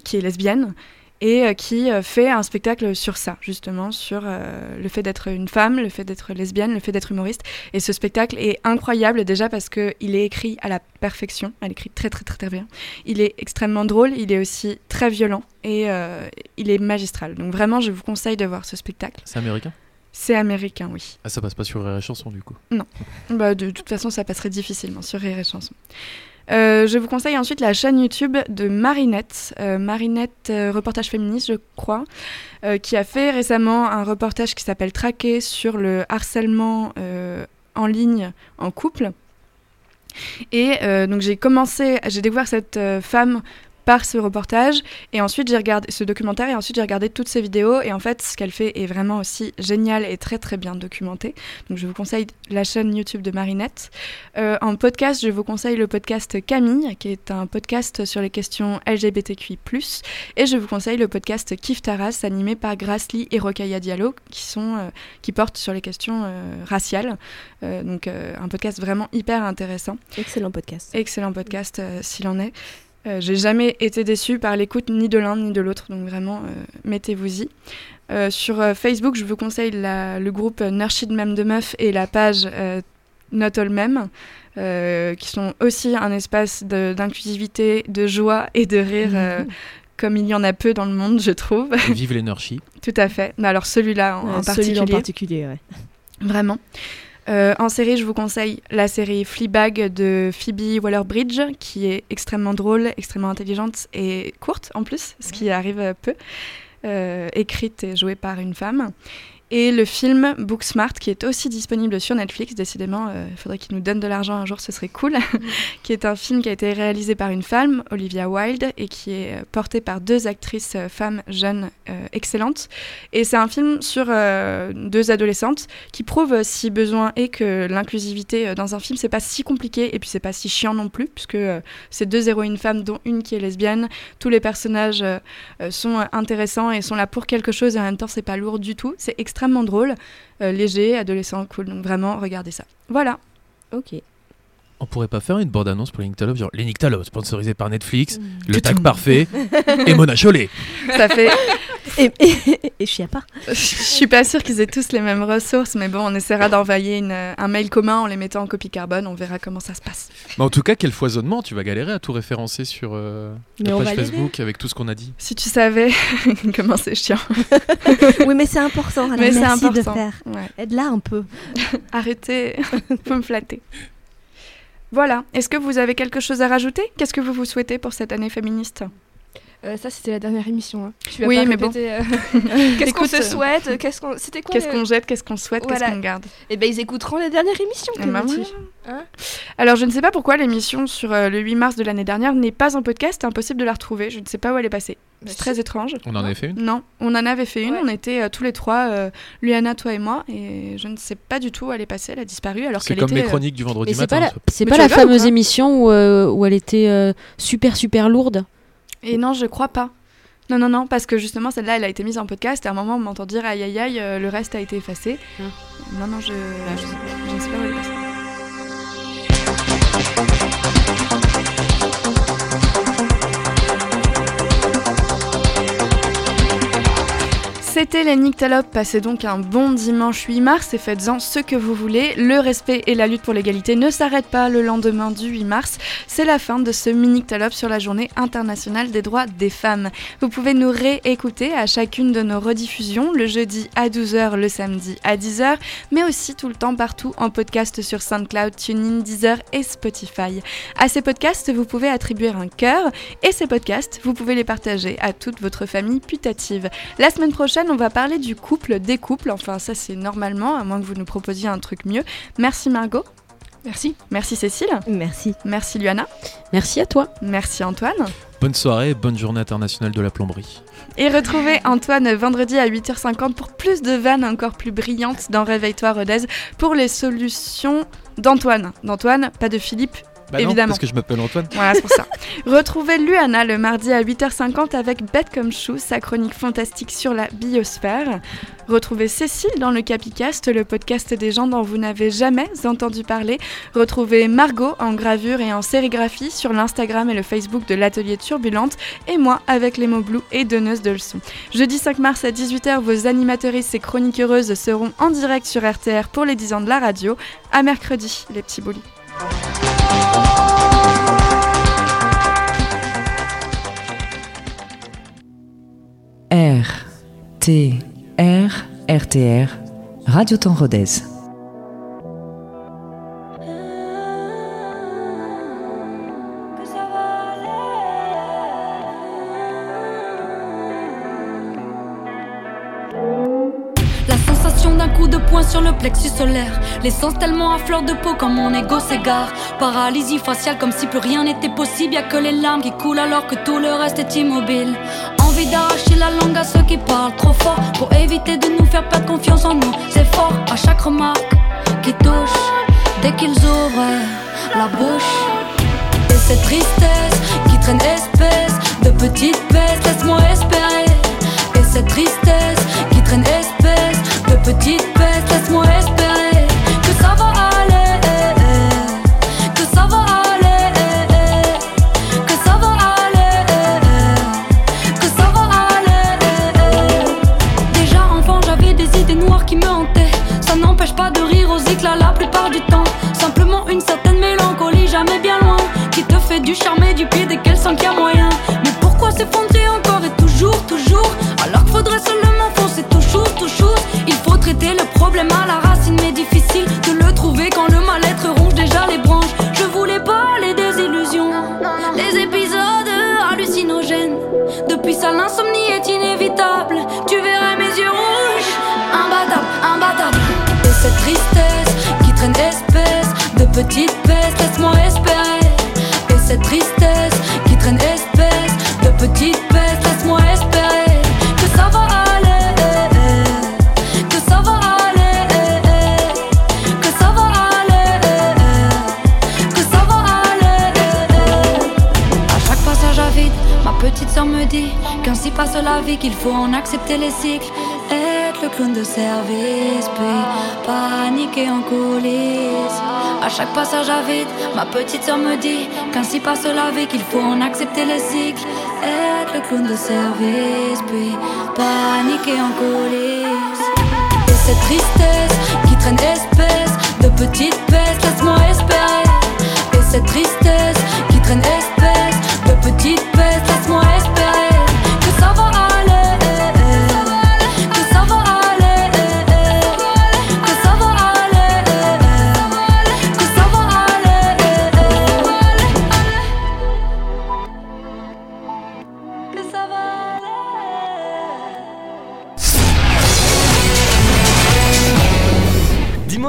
qui est lesbienne et euh, qui euh, fait un spectacle sur ça, justement, sur euh, le fait d'être une femme, le fait d'être lesbienne, le fait d'être humoriste. Et ce spectacle est incroyable déjà parce qu'il est écrit à la perfection, elle écrit très très très très bien. Il est extrêmement drôle, il est aussi très violent et euh, il est magistral. Donc vraiment, je vous conseille de voir ce spectacle. C'est américain? C'est américain, oui. Ah, ça passe pas sur Rire et Chanson du coup. Bah, de toute façon, ça passerait difficilement sur Rire et Chanson. Euh, je vous conseille ensuite la chaîne YouTube de Marinette, euh, Marinette euh, reportage féministe, je crois, qui a fait récemment un reportage qui s'appelle Traqué sur le harcèlement en ligne en couple. Et donc j'ai commencé, j'ai découvert cette femme par ce reportage et ensuite j'ai regardé ce documentaire et ensuite j'ai regardé toutes ses vidéos et en fait ce qu'elle fait est vraiment aussi génial et très très bien documenté. Donc je vous conseille la chaîne YouTube de Marinette. Euh, en podcast, je vous conseille le podcast Camille qui est un podcast sur les questions LGBTQI+. Et je vous conseille le podcast Kif Taras animé par Grasly et Rokhaya Diallo qui sont euh, qui portent sur les questions euh, raciales. Donc un podcast vraiment hyper intéressant. Excellent podcast. Excellent podcast s'il en est. Euh, J'ai jamais été déçue par l'écoute ni de l'un ni de l'autre, donc vraiment euh, mettez-vous-y. Euh, sur euh, Facebook, je vous conseille la- le groupe Nurshid Mem de Meuf et la page euh, Not All Mem, euh, qui sont aussi un espace d'inclusivité, de, joie et de rire, euh, [laughs] comme il y en a peu dans le monde, je trouve. Vive l'énergie. [laughs] Tout à fait. Mais alors celui-là en, Ouais, en celui-là particulier. en particulier, ouais. Vraiment. Euh, en série, je vous conseille la série Fleabag de Phoebe Waller-Bridge, qui est extrêmement drôle, extrêmement intelligente et courte en plus, ce qui arrive peu, euh, écrite et jouée par une femme. Et le film Booksmart, qui est aussi disponible sur Netflix, décidément, euh, il faudrait qu'il nous donne de l'argent un jour, ce serait cool, [laughs] qui est un film qui a été réalisé par une femme, Olivia Wilde, et qui est euh, porté par deux actrices euh, femmes jeunes excellentes. Et c'est un film sur deux adolescentes qui prouve, si besoin est, que l'inclusivité dans un film, c'est pas si compliqué et puis c'est pas si chiant non plus, puisque c'est deux héroïnes femmes, dont une qui est lesbienne. Tous les personnages sont intéressants et sont là pour quelque chose et en même temps, c'est pas lourd du tout. C'est extrêmement drôle, euh, léger, adolescent, cool. Donc vraiment, regardez ça. Voilà. Ok. On pourrait pas faire une bande-annonce pour les Nyctalopes, genre les Nyctalopes, sponsorisé par Netflix, le Tutum. tag parfait [laughs] et Mona Chollet. Ça fait. [laughs] Et, et, et Chiappa. Je suis pas sûre qu'ils aient tous les mêmes ressources, mais bon, on essaiera d'envoyer une- un mail commun en les mettant en copie carbone. On verra comment ça se passe. Mais en tout cas, quel foisonnement, tu vas galérer à tout référencer sur euh, la on page Facebook avec tout ce qu'on a dit. Si tu savais [laughs] comment c'est chiant. oui, mais c'est important. Alors Mais c'est merci de important. faire. Ouais. Aide-la un peu. Arrêtez, faut me flatter. Voilà. Est-ce que vous avez quelque chose à rajouter? Qu'est-ce que vous vous souhaitez pour cette année féministe? Euh, ça, c'était la dernière émission. hein. Tu Oui, mais bon. euh, [laughs] Qu'est-ce qu'on se souhaite Qu'est-ce qu'on C'était quoi Qu'est-ce qu'on jette Qu'est-ce qu'on souhaite Voilà. Qu'est-ce qu'on garde Eh ben, ils écouteront la dernière émission. Eh ben Clémentine. Alors, je ne sais pas pourquoi l'émission sur euh, le 8 mars de l'année dernière n'est pas en podcast. Impossible de la retrouver. Je ne sais pas où elle est passée. Bah, C'est si. très étrange. On en avait fait une Non, on en avait fait une. Ouais. On était euh, tous les trois, euh, Luana, toi et moi, et je ne sais pas du tout où elle est passée. Elle a disparu alors C'est qu'elle comme était. mes euh, chroniques du vendredi c'est matin. pas la, ça- c'est pas la fameuse émission où, elle était super super lourde. Et non, je crois pas. Non, non, non, parce que justement, celle-là, elle a été mise en podcast et à un moment, on m'entend dire aïe aïe aïe, euh, le reste a été effacé. Ah. Non, non, je, je, sais pas- je ne sais pas où elle est passée. C'était les Nyctalopes, passez donc un bon dimanche 8 mars et faites-en ce que vous voulez. Le respect et la lutte pour l'égalité ne s'arrêtent pas le lendemain du 8 mars. C'est la fin de ce mini-Nyctalope sur la journée internationale des droits des femmes. Vous pouvez nous réécouter à chacune de nos rediffusions, le jeudi à 12h, le samedi à 10h, mais aussi tout le temps partout en podcast sur SoundCloud, TuneIn, Deezer et Spotify. À ces podcasts, vous pouvez attribuer un cœur et ces podcasts, vous pouvez les partager à toute votre famille putative. La semaine prochaine, on va parler du couple, des couples. Enfin, ça c'est normalement, à moins que vous nous proposiez un truc mieux. Merci Margot. Merci. Merci Cécile. Merci. Merci Luana. Merci à toi. Merci Antoine. Bonne soirée, bonne journée internationale de la plomberie. Et retrouvez Antoine vendredi à 8h50 pour plus de vannes encore plus brillantes dans Réveille-toi Rodez pour les solutions d'Antoine. D'Antoine, pas de Philippe, Bah non, Évidemment. parce que je m'appelle Antoine. Voilà, c'est pour ça. [laughs] Retrouvez Luana le mardi à 8h50 avec Bête comme chou, sa chronique fantastique sur la biosphère. Retrouvez Cécile dans le Capicast, le podcast des gens dont vous n'avez jamais entendu parler. Retrouvez Margot en gravure et en sérigraphie sur l'Instagram et le Facebook de l'Atelier Turbulente. Et moi avec les mots blue et donneuse de leçons. Jeudi 5 mars à 18h, vos animatrices et chroniqueuses seront en direct sur RTR pour les 10 ans de la radio. À mercredi, les petits boulis. R, T, R, RTR, Radio Temps Rodez. La sensation d'un coup de poing sur le plexus solaire. L'essence tellement à fleur de peau quand mon ego s'égare. Paralysie faciale comme si plus rien n'était possible. Y a que les larmes qui coulent alors que tout le reste est immobile. D'arracher la langue à ceux qui parlent trop fort. Pour éviter de nous faire perdre confiance en nous. C'est fort à chaque remarque qui touche. Dès qu'ils ouvrent la bouche. Et cette tristesse qui traîne espèce de petite peste. Laisse-moi espérer. Et cette tristesse qui traîne espèce de petite peste, laisse-moi espérer que ça va aller, que ça va Simplement une certaine mélancolie, jamais bien loin, qui te fait du charme et du pied dès qu'elle sent qu'il y a moyen. Petite peste, laisse-moi espérer. Et cette tristesse qui traîne espèce de petite peste, laisse-moi espérer que ça va aller, que ça va aller, que ça va aller, que ça va aller. À chaque passage à vide, ma petite sœur me dit qu'ainsi passe la vie, qu'il faut en accepter les cycles. Être le clown de service, puis paniquer en coulisses. À chaque passage à vide, ma petite sœur me dit qu'ainsi passe la vie, qu'il faut en accepter les cycles. Être le clown de service, puis paniquer en coulisses. Et cette tristesse qui traîne espèce de petite peste, laisse-moi espérer. Et cette tristesse qui traîne espèce de petite peste, laisse-moi espérer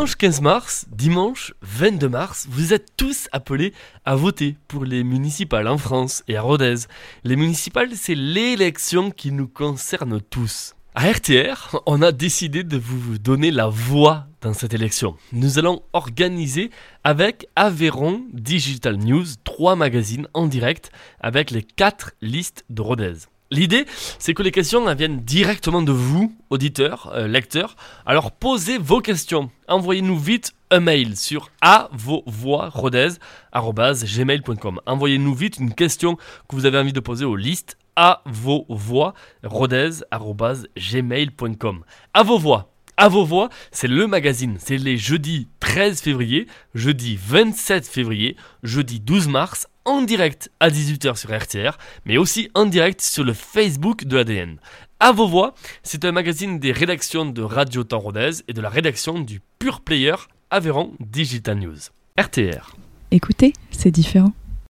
Dimanche 15 mars, dimanche 22 mars, vous êtes tous appelés à voter pour les municipales en France et à Rodez. Les municipales, c'est l'élection qui nous concerne tous. À RTR, on a décidé de vous donner la voix dans cette élection. Nous allons organiser avec Aveyron Digital News trois magazines en direct avec les quatre listes de Rodez. L'idée, c'est que les questions viennent directement de vous, auditeurs, euh, lecteurs. Alors posez vos questions. Envoyez-nous vite un mail sur avosvoixrodez@gmail.com. Envoyez-nous vite une question que vous avez envie de poser aux listes avosvoixrodez@gmail.com. À vos voix. À vos voix, c'est le magazine. C'est les jeudis 13 février, jeudi 27 février, jeudi 12 mars, en direct à 18h sur RTR, mais aussi en direct sur le Facebook de ADN. À vos voix, c'est un magazine des rédactions de Radio Temps et de la rédaction du Pure Player Aveyron Digital News. RTR. Écoutez, c'est différent.